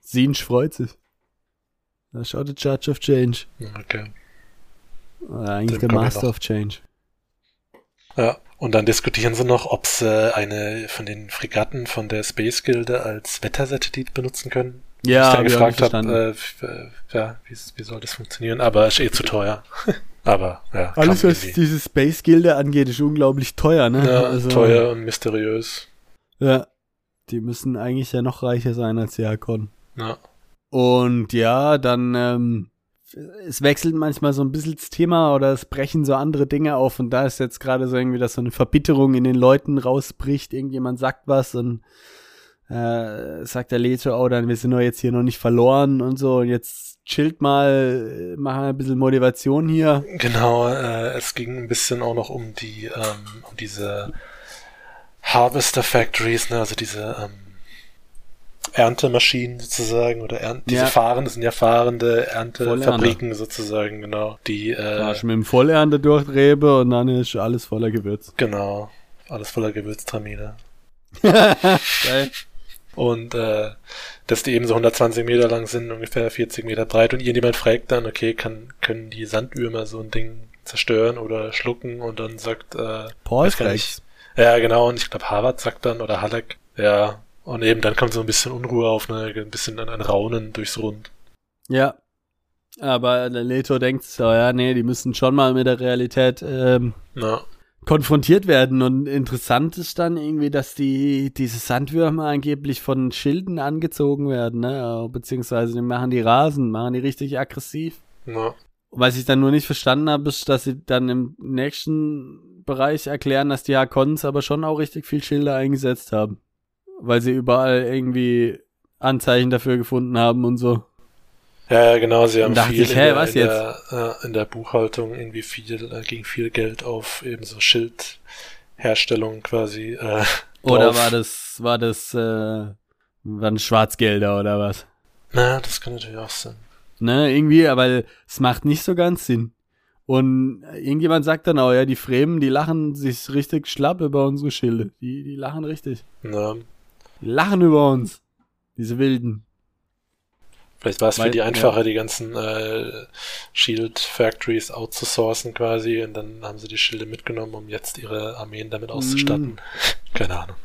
Sinch freut sich. Da schaut der Judge of Change. Okay. Oder eigentlich Dem der Master noch. of Change. Ja, und dann diskutieren sie noch, ob sie eine von den Fregatten von der Space Gilde als Wettersatellit benutzen können. Ja, ich dann gefragt habe, äh, äh, ja, wie, wie soll das funktionieren? Aber ist eh zu teuer. Aber ja, Alles, was irgendwie. diese Space Gilde angeht, ist unglaublich teuer, ne? ja, Also, teuer und mysteriös. Ja. Die müssen eigentlich ja noch reicher sein als die Hakon. Ja. Und ja, dann, ähm, es wechselt manchmal so ein bisschen das Thema oder es brechen so andere Dinge auf und da ist jetzt gerade so irgendwie, dass so eine Verbitterung in den Leuten rausbricht. Irgendjemand sagt was und äh, sagt der Leto, oh, dann wir sind doch jetzt hier noch nicht verloren und so und jetzt chillt mal, machen ein bisschen Motivation hier. Genau, äh, es ging ein bisschen auch noch um die, ähm, um diese Harvester Factories, ne, also diese ähm, Erntemaschinen sozusagen oder Ernt diese Ja. fahrenden, das sind ja fahrende Erntefabriken sozusagen, genau. Die, Ja, äh, schon mit dem Vollernte durch Rebe und dann ist alles voller Gewürz. genau, alles voller Gewürztramine. Geil. Und äh, dass die eben so 120 Meter lang sind, ungefähr 40 Meter breit. Und irgendjemand fragt dann, okay, kann, können die Sandwürmer so ein Ding zerstören oder schlucken? Und dann sagt äh, Paul nicht. Ja, genau. Und ich glaube, Harvard sagt dann, oder Halleck, ja. Und eben dann kommt so ein bisschen Unruhe auf, ne? ein bisschen ein, ein Raunen durchs Rund. Ja. Aber der Leto denkt so, ja, nee, die müssen schon mal mit der Realität ähm, Na, konfrontiert werden. Und interessant ist dann irgendwie, dass die diese Sandwürmer angeblich von Schilden angezogen werden, ne? Beziehungsweise die machen die Rasen, machen die richtig aggressiv. na. Was ich dann nur nicht verstanden habe, ist, dass sie dann im nächsten Bereich erklären, dass die Hakons aber schon auch richtig viel Schilder eingesetzt haben. Weil sie überall irgendwie Anzeichen dafür gefunden haben und so. Ja, ja, genau, sie haben viel ich, in, hä, der, was in, der, äh, in der Buchhaltung irgendwie viel, äh, ging viel Geld auf eben so Schildherstellung quasi. Äh, Oder war das, war das, äh, waren Schwarzgelder oder was? Na, das kann natürlich auch sein. Ne, irgendwie, aber es macht nicht so ganz Sinn. Und irgendjemand sagt dann auch, ja, die Fremen, die lachen sich richtig schlapp über unsere Schilde. Die, die lachen richtig. Na, Die lachen über uns. Diese Wilden. vielleicht war es für die einfacher, die ganzen äh, Shield Factories outzusourcen quasi und dann haben sie die Schilde mitgenommen, um jetzt ihre Armeen damit auszustatten. Mm. Keine Ahnung.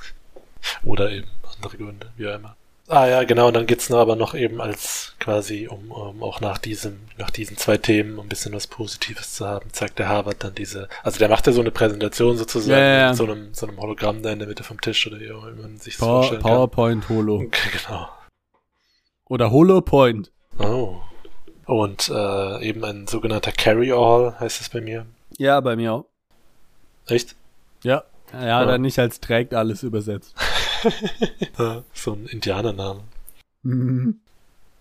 Oder eben andere Gründe, wie auch immer. Ah ja, genau, und dann geht's noch aber noch eben als quasi, um, um auch nach diesem, nach diesen zwei Themen um ein bisschen was Positives zu haben, zeigt der Harvard dann diese, also der macht ja so eine Präsentation sozusagen Ja, ja, ja. mit so einem, so einem Hologramm da in der Mitte vom Tisch oder wie man sich das Power, vorstellen PowerPoint Holo. kann. Okay, genau. Oder Holopoint. Oh. Und äh, eben ein sogenannter Carry-All heißt es bei mir. Ja, bei mir auch. Echt? Ja. Ja. hat er nicht als trägt alles übersetzt. So ein Indianername. Mhm.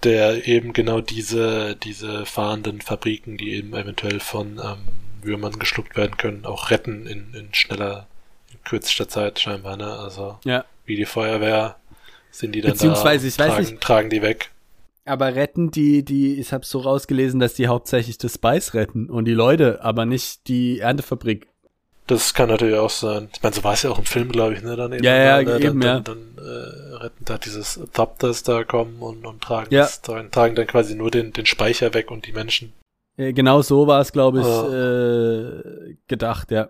Der eben genau diese, diese fahrenden Fabriken, die eben eventuell von ähm, Würmern geschluckt werden können, auch retten in, in schneller, in kürzester Zeit scheinbar, ne? Also Ja. wie die Feuerwehr sind die dann Beziehungsweise, da, ich weiß tragen, nicht- tragen die weg. Aber retten die, die, ich hab's so rausgelesen, dass die hauptsächlich das Spice retten und die Leute, aber nicht die Erntefabrik. Das kann natürlich auch sein. Ich meine, so war es ja auch im Film, glaube ich, ne? Dann eben, Ja, ja, ne? eben, dann, ja. Dann, dann äh, retten da dieses Thopters da kommen und, und tragen, Ja. das, tragen, tragen dann quasi nur den, den Speicher weg und die Menschen. Äh, Genau so war es, glaube ich, Ah. äh, gedacht, ja.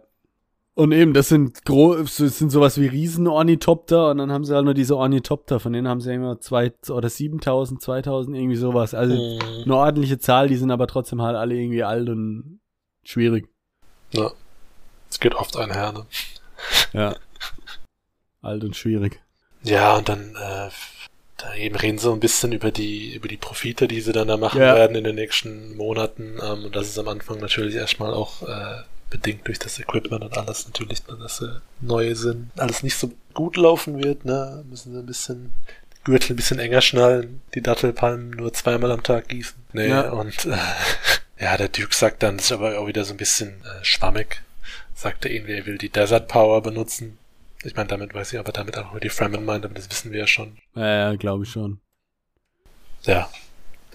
Und eben, das sind gro das sind sowas wie Riesen-Ornithopter und dann haben sie halt nur diese Ornithopter, von denen haben sie immer zwei oder 7000, 2000, irgendwie sowas. Also Mhm. eine ordentliche Zahl, die sind aber trotzdem halt alle irgendwie alt und schwierig. Ja. Es geht oft einher, ne? Ja. alt und schwierig. Ja, und dann äh, da eben reden sie so ein bisschen über die über die Profite, die sie dann da machen Ja. werden in den nächsten Monaten. Ähm, und das ist am Anfang natürlich erstmal auch äh, bedingt durch das Equipment und alles natürlich, ne, dass sie neu sind. Alles nicht so gut laufen wird, ne? Müssen sie ein bisschen Gürtel ein bisschen enger schnallen, die Dattelpalmen nur zweimal am Tag gießen. Nee, Ja. und äh, ja, der Duke sagt dann, das ist aber auch wieder so ein bisschen äh, schwammig. Sagt er irgendwie, er will die Desert Power benutzen. Ich meine, damit weiß ich, aber damit auch nur die Fremen meint, aber das wissen wir ja schon. Ja, ja glaube ich schon. ja.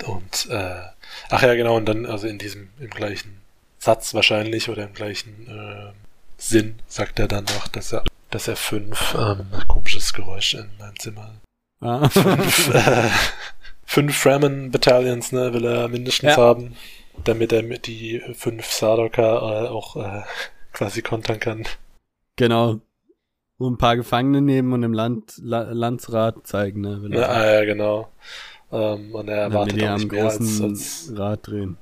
Und, äh, ach ja, genau, und dann, also in diesem, im gleichen Satz wahrscheinlich oder im gleichen äh, Sinn sagt er dann noch, dass er, dass er fünf, ähm, komisches Geräusch in meinem Zimmer. Ah. Fünf, äh, fünf Fremen Battalions, ne, will er mindestens ja. haben, damit er mit die fünf Sardoka äh, auch äh, quasi kontern kann. Genau. Und ein paar Gefangene nehmen und im Land, La Landsrat zeigen, ne? Ja, ah, ja, genau. Ähm, und er erwartet auch nicht mehr als, als Rad drehen.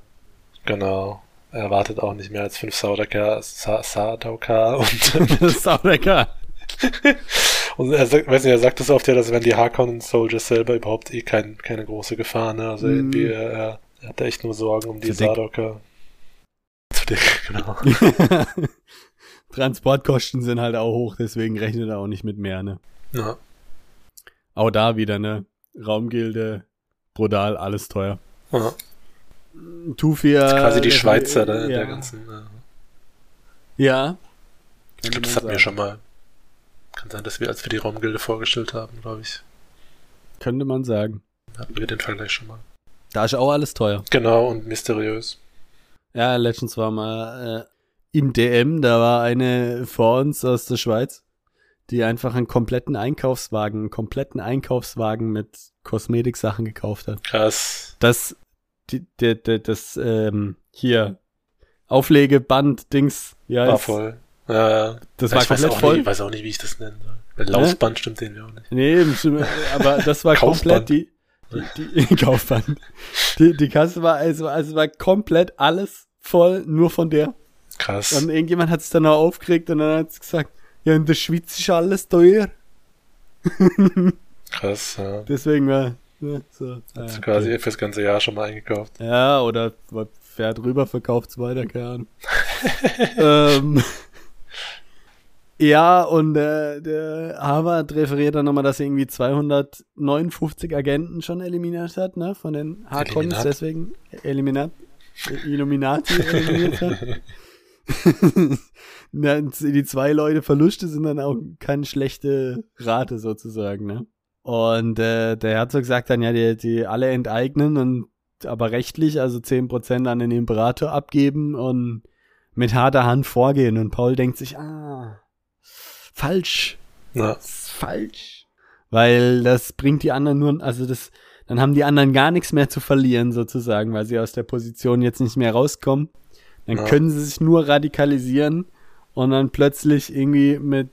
Genau. Er erwartet auch nicht mehr als fünf Saudaker, Sa Saudaker und Saudaker. und er sagt, weiß nicht, er sagt das oft ja, dass wenn die Harkonnen Soldiers selber überhaupt eh kein, keine große Gefahr, ne? Also mm. irgendwie, er, er hat echt nur Sorgen um die Sardoker. Dick, genau. Transportkosten sind halt auch hoch, deswegen rechnet er auch nicht mit mehr, ne? Ja. Auch da wieder, ne? Raumgilde, brutal, alles teuer. Ja. Tufia. Das ist quasi die Schweizer äh, der, ja. der ganzen. Äh. Ja. Ich glaube, das hatten wir schon mal. Kann sein, dass wir, als wir die Raumgilde vorgestellt haben, glaube ich. Könnte man sagen. Hatten wir den Vergleich schon mal. Da ist auch alles teuer. Genau, und mysteriös. Ja, letztens war mal äh, im DM, da war eine vor uns aus der Schweiz, die einfach einen kompletten Einkaufswagen, einen kompletten Einkaufswagen mit Kosmetiksachen gekauft hat. Krass. Das, die, die, die, das, ähm, hier, Auflegeband-Dings, ja. War voll. Ja, ja. Das war komplett voll. Nicht, ich weiß auch nicht, wie ich das nennen soll. Laufband stimmt den wir auch nicht. Nee, aber das war komplett die, die, die Kaufband. Die, die Kasse war, also, also war komplett alles voll, nur von der. Krass. Und irgendjemand hat es dann auch aufgeregt und dann hat es gesagt, ja, in der Schweiz ist alles teuer. Krass, ja. Deswegen war, ja, so. Hast du quasi okay. fürs ganze Jahr schon mal eingekauft. Ja, oder fährt rüber, verkauft es weiter, keine Ahnung. ähm, ja, und äh, der Harvard referiert dann nochmal, dass er irgendwie 259 Agenten schon eliminiert hat, ne? Von den Harkons, deswegen Eliminat, Illuminati eliminiert hat. die zwei Leute Verluste sind dann auch keine schlechte Rate sozusagen, ne? Und äh, der Herzog sagt dann ja, die, die alle enteignen und aber rechtlich, also 10% an den Imperator abgeben und mit harter Hand vorgehen. Und Paul denkt sich, ah, falsch. Ja. Falsch. Weil das bringt die anderen nur, also das, dann haben die anderen gar nichts mehr zu verlieren, sozusagen, weil sie aus der Position jetzt nicht mehr rauskommen. Dann ja. können sie sich nur radikalisieren und dann plötzlich irgendwie mit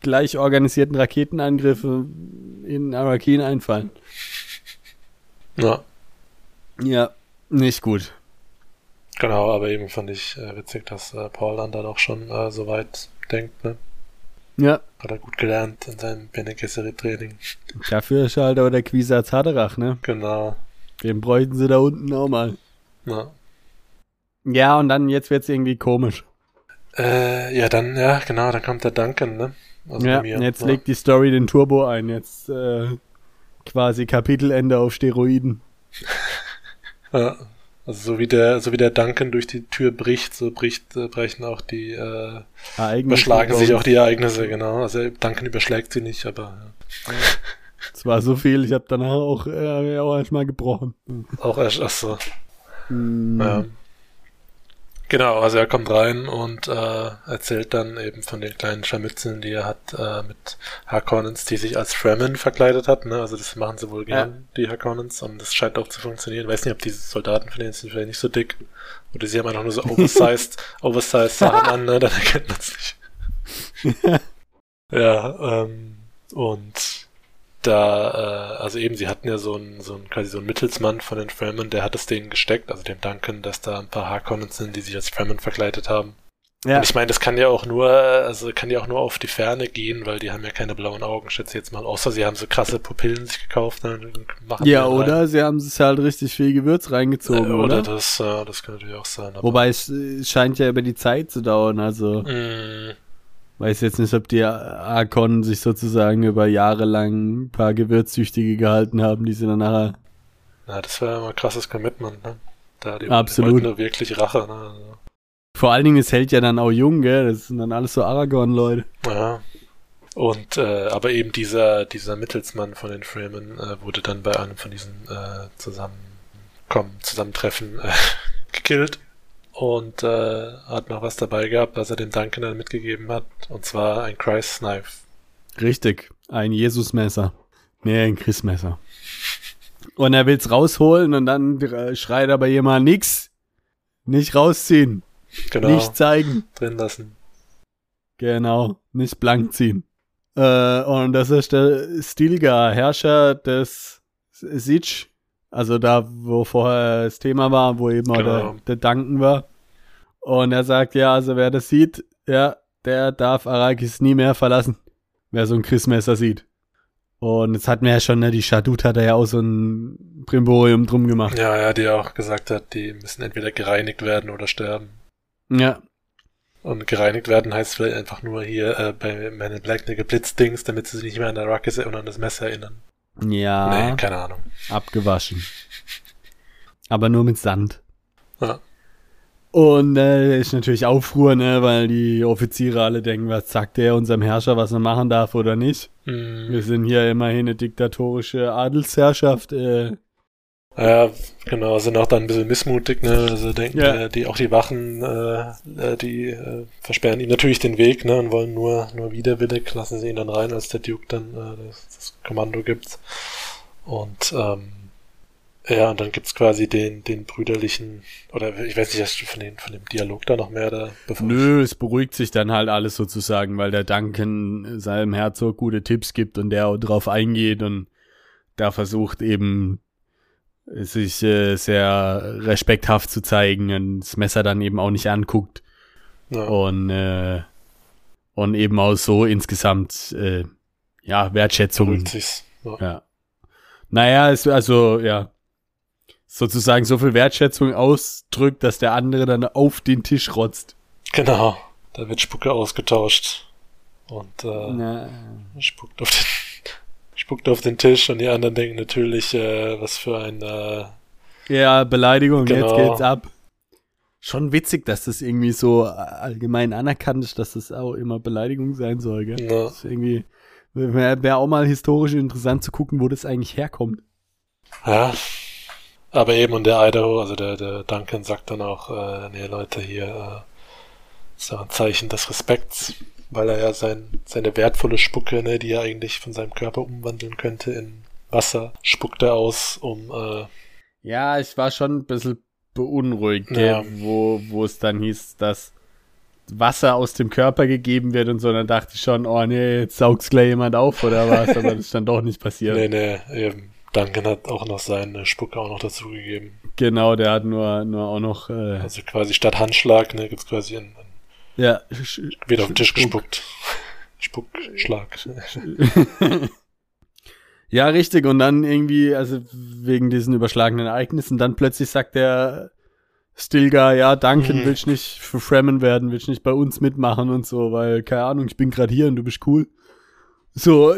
gleich organisierten Raketenangriffen in Arakin einfallen. Ja. Ja, nicht gut. Genau, aber eben fand ich äh, witzig, dass äh, Paul dann da doch schon äh, so weit denkt, ne? Ja. Hat er gut gelernt in seinem Bene Training. Dafür ist halt aber der Quisatz Haderach, ne? Genau. Den bräuchten sie da unten auch mal. Ja. Ja, und dann jetzt wird's irgendwie komisch. Äh, ja, dann, ja, genau, dann kommt der Duncan, ne? Also ja, jetzt ja. legt die Story den Turbo ein. Jetzt äh, quasi Kapitelende auf Steroiden. ja. Also so wie der, so wie der Duncan durch die Tür bricht, so bricht, äh, brechen auch die äh, überschlagen sich auch die Ereignisse, genau. Also Duncan überschlägt sie nicht, aber ja. Es war so viel, ich habe danach auch, äh, auch erstmal gebrochen. Auch erst, ach so. Mm. Ja. Genau, also er kommt rein und äh, erzählt dann eben von den kleinen Scharmützeln, die er hat äh, mit Harkonnens, die sich als Fremen verkleidet hat. Ne? Also das machen sie wohl gern, ja. die Harkonnens, und das scheint auch zu funktionieren. Ich weiß nicht, ob diese Soldaten von denen sind vielleicht nicht so dick oder sie haben einfach nur so oversized, oversized Sachen an, ne? dann erkennt man es nicht. ja, ähm, und da, äh, also eben, sie hatten ja so einen, so einen, quasi so einen Mittelsmann von den Fremen, der hat es denen gesteckt, also dem Duncan, dass da ein paar Harkonnens sind, die sich als Fremen verkleidet haben. Ja. Und ich meine, das kann ja auch nur, also kann ja auch nur auf die Ferne gehen, weil die haben ja keine blauen Augen, schätze ich jetzt mal. Außer sie haben so krasse Pupillen sich gekauft. Ne, ja, oder rein. sie haben sich halt richtig viel Gewürz reingezogen, äh, oder? Oder das, äh, das kann natürlich auch sein. Wobei es scheint ja über die Zeit zu dauern, also. Mm. Weiß jetzt nicht, ob die Arkon sich sozusagen über Jahre lang ein paar Gewürzsüchtige gehalten haben, die sie dann nachher. Na, das wäre immer ein krasses Commitment, ne? Da die Absolut. nur wirklich Rache, ne? Also. Vor allen Dingen, es hält ja dann auch jung, gell? Das sind dann alles so Aragorn-Leute. Ja. Und äh, aber eben dieser dieser Mittelsmann von den Freeman äh, wurde dann bei einem von diesen äh, Zusammenkommen, Zusammentreffen äh, gekillt und äh, hat noch was dabei gehabt, was er dem Duncan dann mitgegeben hat, und zwar ein Christ Knife. Richtig, ein Jesusmesser. Nee, ein Christmesser. Und er will's rausholen und dann schreit aber jemand nix. Nicht rausziehen. Genau. Nicht zeigen. drin lassen. Genau. Nicht blank ziehen. Äh, und das ist der Stilgar, Herrscher des Siege. Also da, wo vorher das Thema war, wo eben auch Genau. der, der Duncan war. Und er sagt, ja, also wer das sieht, ja, der darf Arrakis nie mehr verlassen. Wer so ein Christmesser sieht. Und jetzt hatten wir ja schon, ne, die Shadut hat da ja auch so ein Brimborium drum gemacht. Ja, ja, die auch gesagt hat, die müssen entweder gereinigt werden oder sterben. Ja, Und gereinigt werden heißt vielleicht einfach nur hier äh, bei Men in Black eine Geblitzdings, damit sie sich nicht mehr an Arrakis und an das Messer erinnern. Ja, Nee, keine Ahnung. abgewaschen. Aber nur mit Sand. Ja. Und äh, ist natürlich Aufruhr, ne, weil die Offiziere alle denken, was sagt der unserem Herrscher, was er machen darf oder nicht. Wir Hm, sind hier immerhin eine diktatorische Adelsherrschaft. Äh, ja, genau, sind auch dann ein bisschen missmutig, ne? Also denken, Ja. äh, die auch die Wachen, äh, äh, die äh, versperren ihm natürlich den Weg, ne? Und wollen nur, nur widerwillig, lassen sie ihn dann rein, als der Duke dann äh, das, das Kommando gibt. Und ähm, ja, und dann gibt's quasi den, den brüderlichen, oder ich weiß nicht, hast du von, den, von dem Dialog da noch mehr da? Bevor nö, es beruhigt sich dann halt alles sozusagen, weil der Duncan seinem Herzog gute Tipps gibt und der auch drauf eingeht und da versucht eben sich äh, sehr respekthaft zu zeigen und das Messer dann eben auch nicht anguckt. Ja. und äh, und eben auch so insgesamt äh, ja Wertschätzung. Ja. ja naja es, also ja sozusagen so viel Wertschätzung ausdrückt dass der andere dann auf den Tisch rotzt Genau, da wird Spucke ausgetauscht und äh, Na, spuckt auf den spuckt auf den Tisch und die anderen denken natürlich, äh, was für ein äh, ja Beleidigung Genau. jetzt geht's ab schon witzig dass das irgendwie so allgemein anerkannt ist dass das auch immer Beleidigung sein soll gell? na, das ist irgendwie wäre wär auch mal historisch interessant zu gucken wo das eigentlich herkommt ja. Aber eben und der Idaho, also der, der Duncan sagt dann auch, äh, nee Leute, hier äh, ist ja ein Zeichen des Respekts, weil er ja sein, seine wertvolle Spucke, ne, die er eigentlich von seinem Körper umwandeln könnte in Wasser, spuckt er aus, um äh, Ja, ich war schon ein bisschen beunruhigt, Ja. wo, wo es dann hieß, dass Wasser aus dem Körper gegeben wird und so. Dann dachte ich schon, oh nee, jetzt saugt's gleich jemand auf oder was, aber das ist dann doch nicht passiert. Nee, nee, eben. Duncan hat auch noch seine Spucke auch noch dazugegeben. Genau, der hat nur, nur auch noch, äh, Also quasi statt Handschlag, ne, gibt's quasi ein, ein ja, wird auf den Tisch Spuck. gespuckt. Spuckschlag. Ja, richtig. Und dann irgendwie, also wegen diesen überschlagenen Ereignissen, dann plötzlich sagt der Stilgar, ja, Duncan, Mhm. willst nicht für Fremen werden, willst nicht bei uns mitmachen und so, weil, keine Ahnung, ich bin gerade hier und du bist cool. So,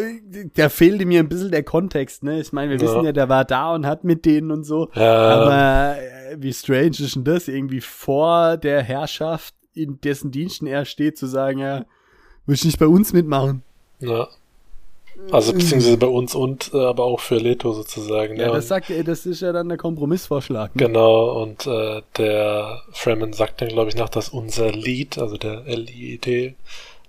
da fehlte mir ein bisschen der Kontext, ne? Ich meine, wir Ja. wissen ja, der war da und hat mit denen und so. Ja, Aber äh, wie strange ist denn das, irgendwie vor der Herrschaft, in dessen Diensten er steht, zu sagen, ja, willst nicht bei uns mitmachen? ja. Also beziehungsweise bei uns und äh, aber auch für Leto sozusagen. Ja, ne? das sagt er, das ist ja dann der Kompromissvorschlag. Ne? Genau, und äh, der Fremen sagt dann, glaube ich, nach, dass unser Lead, also der LIED,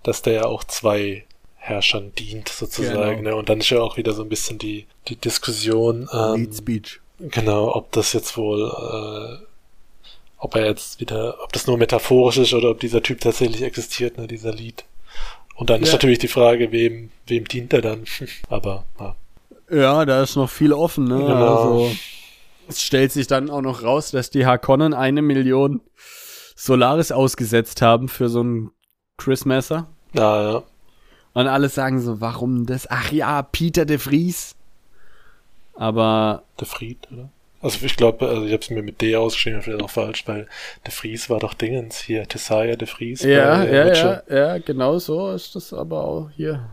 dass der ja auch zwei Herrschern dient, sozusagen. Genau. Ne? Und dann ist ja auch wieder so ein bisschen die, die Diskussion, ähm, Lead Speech. genau, ob das jetzt wohl, äh, ob er jetzt wieder, ob das nur metaphorisch ist oder ob dieser Typ tatsächlich existiert, ne, dieser Lead. Und dann ist Ja. natürlich die Frage, wem, wem dient er dann? Aber, ja. Ja, da ist noch viel offen, ne? Genau. Also, es stellt sich dann auch noch raus, dass die Harkonnen eine Million Solaris ausgesetzt haben für so ein Chris-Messer. Ja, ja. Und alle sagen so, warum das? Ach ja, Peter de Vries. Aber, Der Fried, oder? Also ich glaube, also ich habe es mir mit D ausgeschrieben, vielleicht auch falsch, weil der Fries war doch Dingens hier, Tessaya de Vries. ja, bei ja, Witcher. ja, ja, genau so ist das aber auch hier.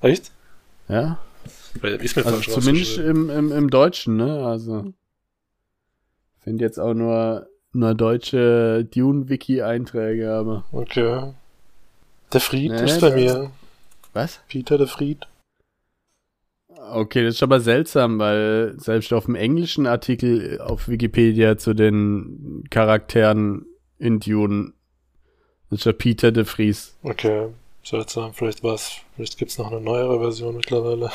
Echt? Ja, ist mir also zumindest im, im, im Deutschen, ne? Also, finde jetzt auch nur, nur deutsche Dune-Wiki-Einträge, aber. Okay. Der Fried Nee, ist bei mir. Was? Peter de Fried. Okay, das ist aber seltsam, weil selbst auf dem englischen Artikel auf Wikipedia zu den Charakteren in Dune ist ja Peter de Vries. Okay, seltsam. Vielleicht war's, vielleicht gibt's noch eine neuere Version mittlerweile.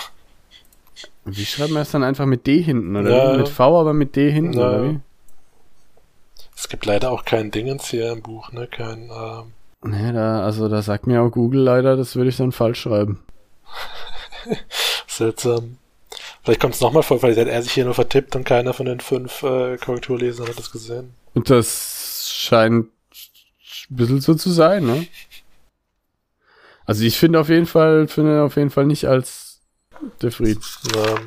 Wie schreiben wir es dann einfach mit D hinten, oder? Ja. Mit V, aber mit D hinten, Ja. oder wie? Es gibt leider auch kein Dingens hier im Buch, ne? Kein, ähm, Nee, da, also da sagt mir auch Google leider, das würde ich dann falsch schreiben. seltsam. Vielleicht kommt's nochmal vor, vielleicht hat er sich hier nur vertippt und keiner von den fünf äh, Korrekturlesern hat das gesehen. Und das scheint ein bisschen so zu sein, ne? Also ich finde auf jeden Fall, finde auf jeden Fall nicht als De Vries. Ähm,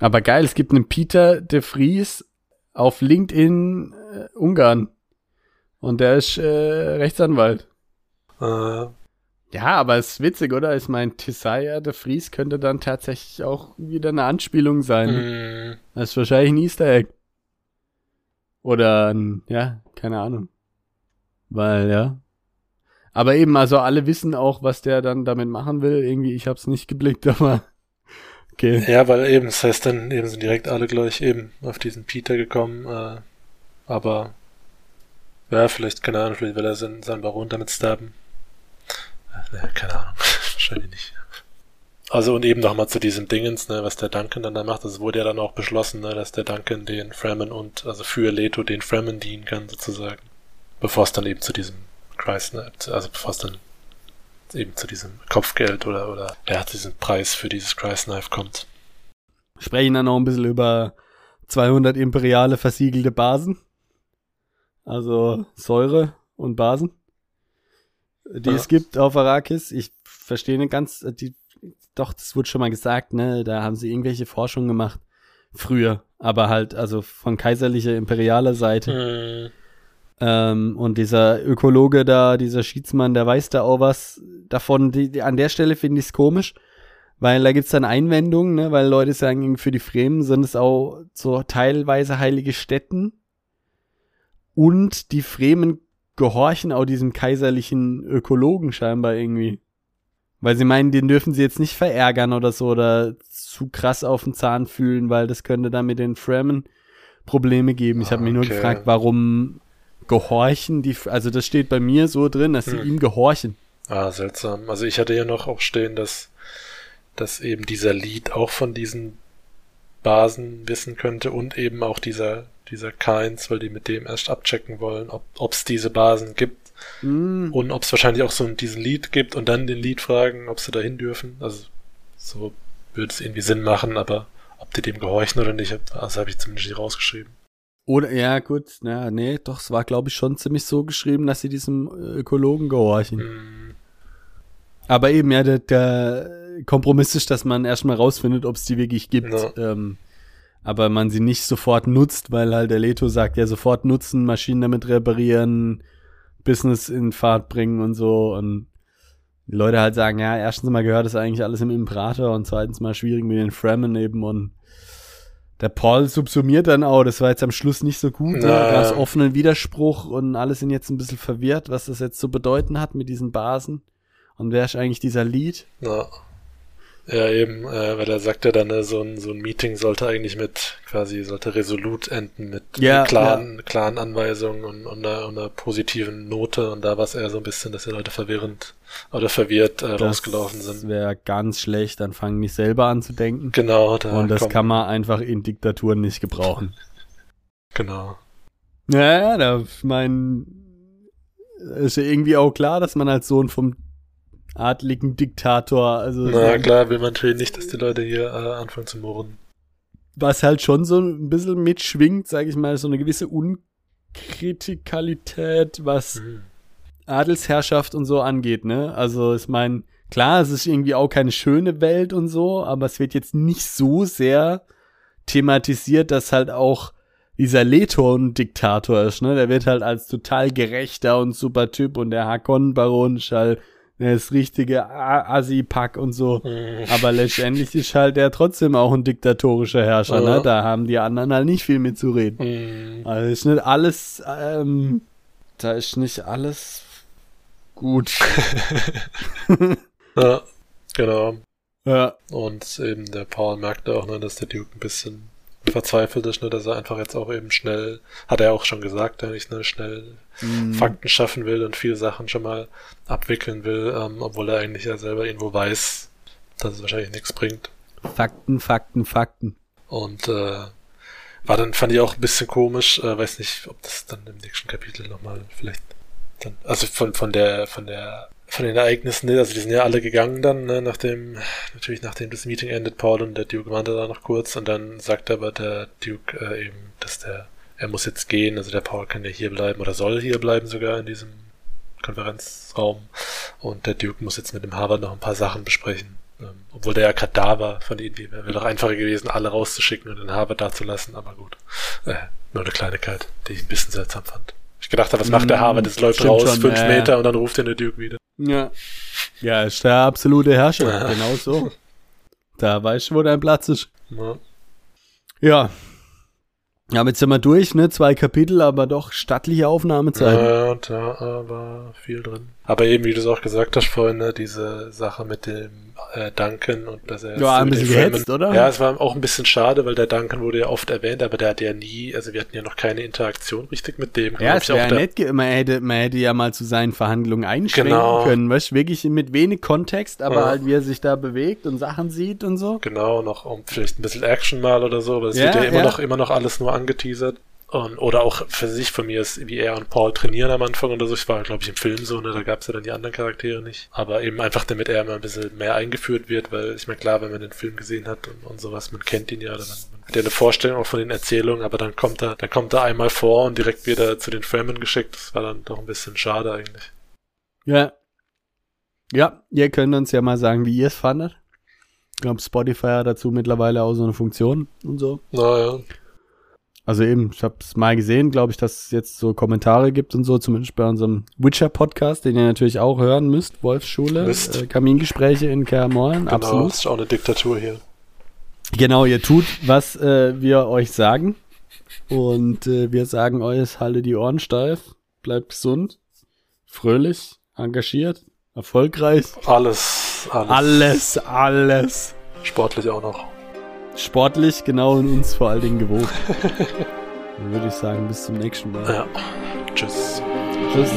Aber geil, es gibt einen Peter De Vries auf LinkedIn äh, Ungarn. Und der ist äh, Rechtsanwalt. äh, Ja, aber ist witzig, oder? Ich meine, Tisaya De Vries könnte dann tatsächlich auch wieder eine Anspielung sein. mh, Das ist wahrscheinlich ein Easter Egg. Oder ein, ja, keine Ahnung. Weil, ja. Aber eben, also alle wissen auch, was der dann damit machen will. Irgendwie, ich hab's nicht geblickt, aber okay. ja, weil eben, das heißt dann eben sind direkt alle gleich eben auf diesen Peter gekommen, äh, aber ja, vielleicht, keine Ahnung, vielleicht will er seinen, seinen Baron damit stabben. Ne, keine Ahnung, wahrscheinlich nicht. Also und eben nochmal zu diesem Dingens, ne, was der Duncan dann da macht, das wurde ja dann auch beschlossen, ne, dass der Duncan den Fremen und, also für Leto den Fremen dienen kann, sozusagen. Bevor es dann eben zu diesem Christ, ne, also bevor es dann eben zu diesem Kopfgeld oder, oder, ja, zu diesem Preis für dieses Christ Knife kommt. Sprechen dann noch ein bisschen über 200 imperiale versiegelte Basen. Also Säure und Basen. Die Ja. es gibt auf Arrakis. Ich verstehe nicht ganz, äh, die, doch, das wurde schon mal gesagt, ne? Da haben sie irgendwelche Forschungen gemacht. Früher. Aber halt, also von kaiserlicher, imperialer Seite. Hm, Ähm, und dieser Ökologe da, dieser Schiedsmann, der weiß da auch was davon. Die, die, an der Stelle finde ich es komisch, weil da gibt's dann Einwendungen, ne? weil Leute sagen, für die Fremen sind es auch so teilweise heilige Stätten. Und die Fremen gehorchen auch diesem kaiserlichen Ökologen scheinbar irgendwie. Weil sie meinen, den dürfen sie jetzt nicht verärgern oder so oder zu krass auf den Zahn fühlen, weil das könnte dann mit den Fremen Probleme geben. Ich habe mich nur Okay. gefragt, warum gehorchen die, also das steht bei mir so drin, dass sie Hm. ihm gehorchen. Ah, seltsam. Also ich hatte hier noch auch stehen, dass, dass eben dieser Lied auch von diesen Basen wissen könnte und eben auch dieser, dieser Keins, weil die mit dem erst abchecken wollen, ob es diese Basen gibt Hm. und ob es wahrscheinlich auch so diesen Lied gibt und dann den Lied fragen, ob sie dahin dürfen. Also so würde es irgendwie Sinn machen, aber ob die dem gehorchen oder nicht, das habe ich zumindest nicht rausgeschrieben. Oder, ja, gut, na, nee, doch, es war, glaube ich, schon ziemlich so geschrieben, dass sie diesem äh, Ökologen gehorchen. Hm, Aber eben, ja, der, der Kompromiss ist, dass man erstmal rausfindet, ob es die wirklich gibt. Ja. Ähm, aber man sie nicht sofort nutzt, weil halt der Leto sagt, ja, sofort nutzen, Maschinen damit reparieren, Business in Fahrt bringen und so. Und die Leute halt sagen, ja, erstens mal gehört das eigentlich alles im Imperator und zweitens mal schwierig mit den Fremen eben und der Paul subsumiert dann auch, das war jetzt am Schluss nicht so gut, ne? Da ist offenen Widerspruch und alle sind jetzt ein bisschen verwirrt, was das jetzt zu bedeuten hat mit diesen Basen. Und wer ist eigentlich dieser Lied? Ja. Ja, eben, äh, weil er sagt ja dann, äh, so ein, so ein Meeting sollte eigentlich mit, quasi, sollte resolut enden mit Ja, klaren, klaren Anweisungen und, und, einer, und einer positiven Note und da war es eher so ein bisschen, dass die Leute verwirrend oder verwirrt äh, rausgelaufen Das sind. wäre ganz schlecht, dann fangen die selber an zu denken. Genau, da und das kommt- kann man einfach in Diktaturen nicht gebrauchen. Genau. Naja, da, ich mein, ist ja irgendwie auch klar, dass man als Sohn vom adligen Diktator, also Na klar, will man natürlich nicht, dass die Leute hier äh, anfangen zu murren. was halt schon so ein bisschen mitschwingt, sage ich mal, so eine gewisse Unkritikalität, was Mhm. Adelsherrschaft und so angeht, ne? Also ich meine, klar, es ist irgendwie auch keine schöne Welt und so, aber es wird jetzt nicht so sehr thematisiert, dass halt auch dieser Leto ein Diktator ist, ne? Der wird halt als total gerechter und super Typ und der Hakon-Baron ist halt das richtige Assi-Pack und so. Mhm. Aber letztendlich ist halt der trotzdem auch ein diktatorischer Herrscher, ne? Da haben die anderen halt nicht viel mitzureden. Mhm. Also ist nicht alles, ähm, da ist nicht alles gut. Ja. Genau. Ja. Und eben der Paul merkte auch, ne, dass der Duke ein bisschen verzweifelt ist, ne, dass er einfach jetzt auch eben schnell, hat er auch schon gesagt, eigentlich ne, schnell Mhm. Fakten schaffen will und viele Sachen schon mal abwickeln will, ähm, obwohl er eigentlich ja selber irgendwo weiß, dass es wahrscheinlich nichts bringt. Fakten, Fakten, Fakten. Und äh, war dann, fand ich auch ein bisschen komisch, äh, weiß nicht, ob das dann im nächsten Kapitel nochmal vielleicht dann, also von, von der, von der, von den Ereignissen, ne, also die sind ja alle gegangen dann, ne, nachdem, natürlich nachdem das Meeting endet, Paul und der Duke waren da noch kurz und dann sagt aber der Duke äh, eben, dass der, er muss jetzt gehen, also der Paul kann ja hier bleiben oder soll hier bleiben sogar in diesem Konferenzraum und der Duke muss jetzt mit dem Harvard noch ein paar Sachen besprechen. Ähm, obwohl der ja gerade da war von der Idee. Wäre doch einfacher gewesen, alle rauszuschicken und den Harvard da zu lassen, aber gut. Äh, nur eine Kleinigkeit, die ich ein bisschen seltsam fand. Ich gedacht habe, was macht der Mm, Harvard? Es läuft stimmt raus, schon, fünf ja. Meter und dann ruft ihn der Duke wieder. Ja. Ja, ist der absolute Herrscher. Ja. Genau so. Da weißt du, wo dein Platz ist. Ja. Ja. Ja, jetzt sind wir durch, ne? Zwei Kapitel, aber doch stattliche Aufnahmezeiten. Ja, da war viel drin. Aber eben, wie du es auch gesagt hast vorhin, ne, diese Sache mit dem äh, Duncan und dass er Ja, ein bisschen gehetzt, oder? Ja, es war auch ein bisschen schade, weil der Duncan wurde ja oft erwähnt, aber der hat ja nie, also wir hatten ja noch keine Interaktion richtig mit dem. Ja, es wäre nett, man hätte, man hätte ja mal zu seinen Verhandlungen einschränken Genau. können, weißt wirklich mit wenig Kontext, aber Ja. halt wie er sich da bewegt und Sachen sieht und so. Genau, noch um vielleicht ein bisschen Action mal oder so, aber es Ja, wird ja immer noch immer noch alles nur angeteasert. Und, oder auch für sich von mir ist, wie er und Paul trainieren am Anfang oder so. Ich war, glaube ich, im Film so, ne, da gab es ja dann die anderen Charaktere nicht. Aber eben einfach, damit er mal ein bisschen mehr eingeführt wird, weil ich meine, klar, wenn man den Film gesehen hat und, und sowas, man kennt ihn ja, dann man hat ja eine Vorstellung auch von den Erzählungen, aber dann kommt er, dann kommt er einmal vor und direkt wieder zu den Fremen geschickt. Das war dann doch ein bisschen schade eigentlich. Ja. Ja, ihr könnt uns ja mal sagen, wie ihr es fandet. Ich glaube, Spotify hat dazu mittlerweile auch so eine Funktion und so. Naja, Also eben, ich habe es mal gesehen, glaube ich, dass es jetzt so Kommentare gibt und so, zumindest bei unserem Witcher-Podcast, den ihr natürlich auch hören müsst, Wolfsschule, äh, Kamingespräche in Kermorn, genau, absolut. das ist auch eine Diktatur hier. Genau, ihr tut, was äh, wir euch sagen. Und äh, wir sagen euch, halte die Ohren steif, bleibt gesund, fröhlich, engagiert, erfolgreich. Alles, alles. Alles, alles. Sportlich auch noch. Sportlich, genau und uns vor allen Dingen gewogen. Dann würde ich sagen, bis zum nächsten Mal. Ja. Tschüss. Tschüss.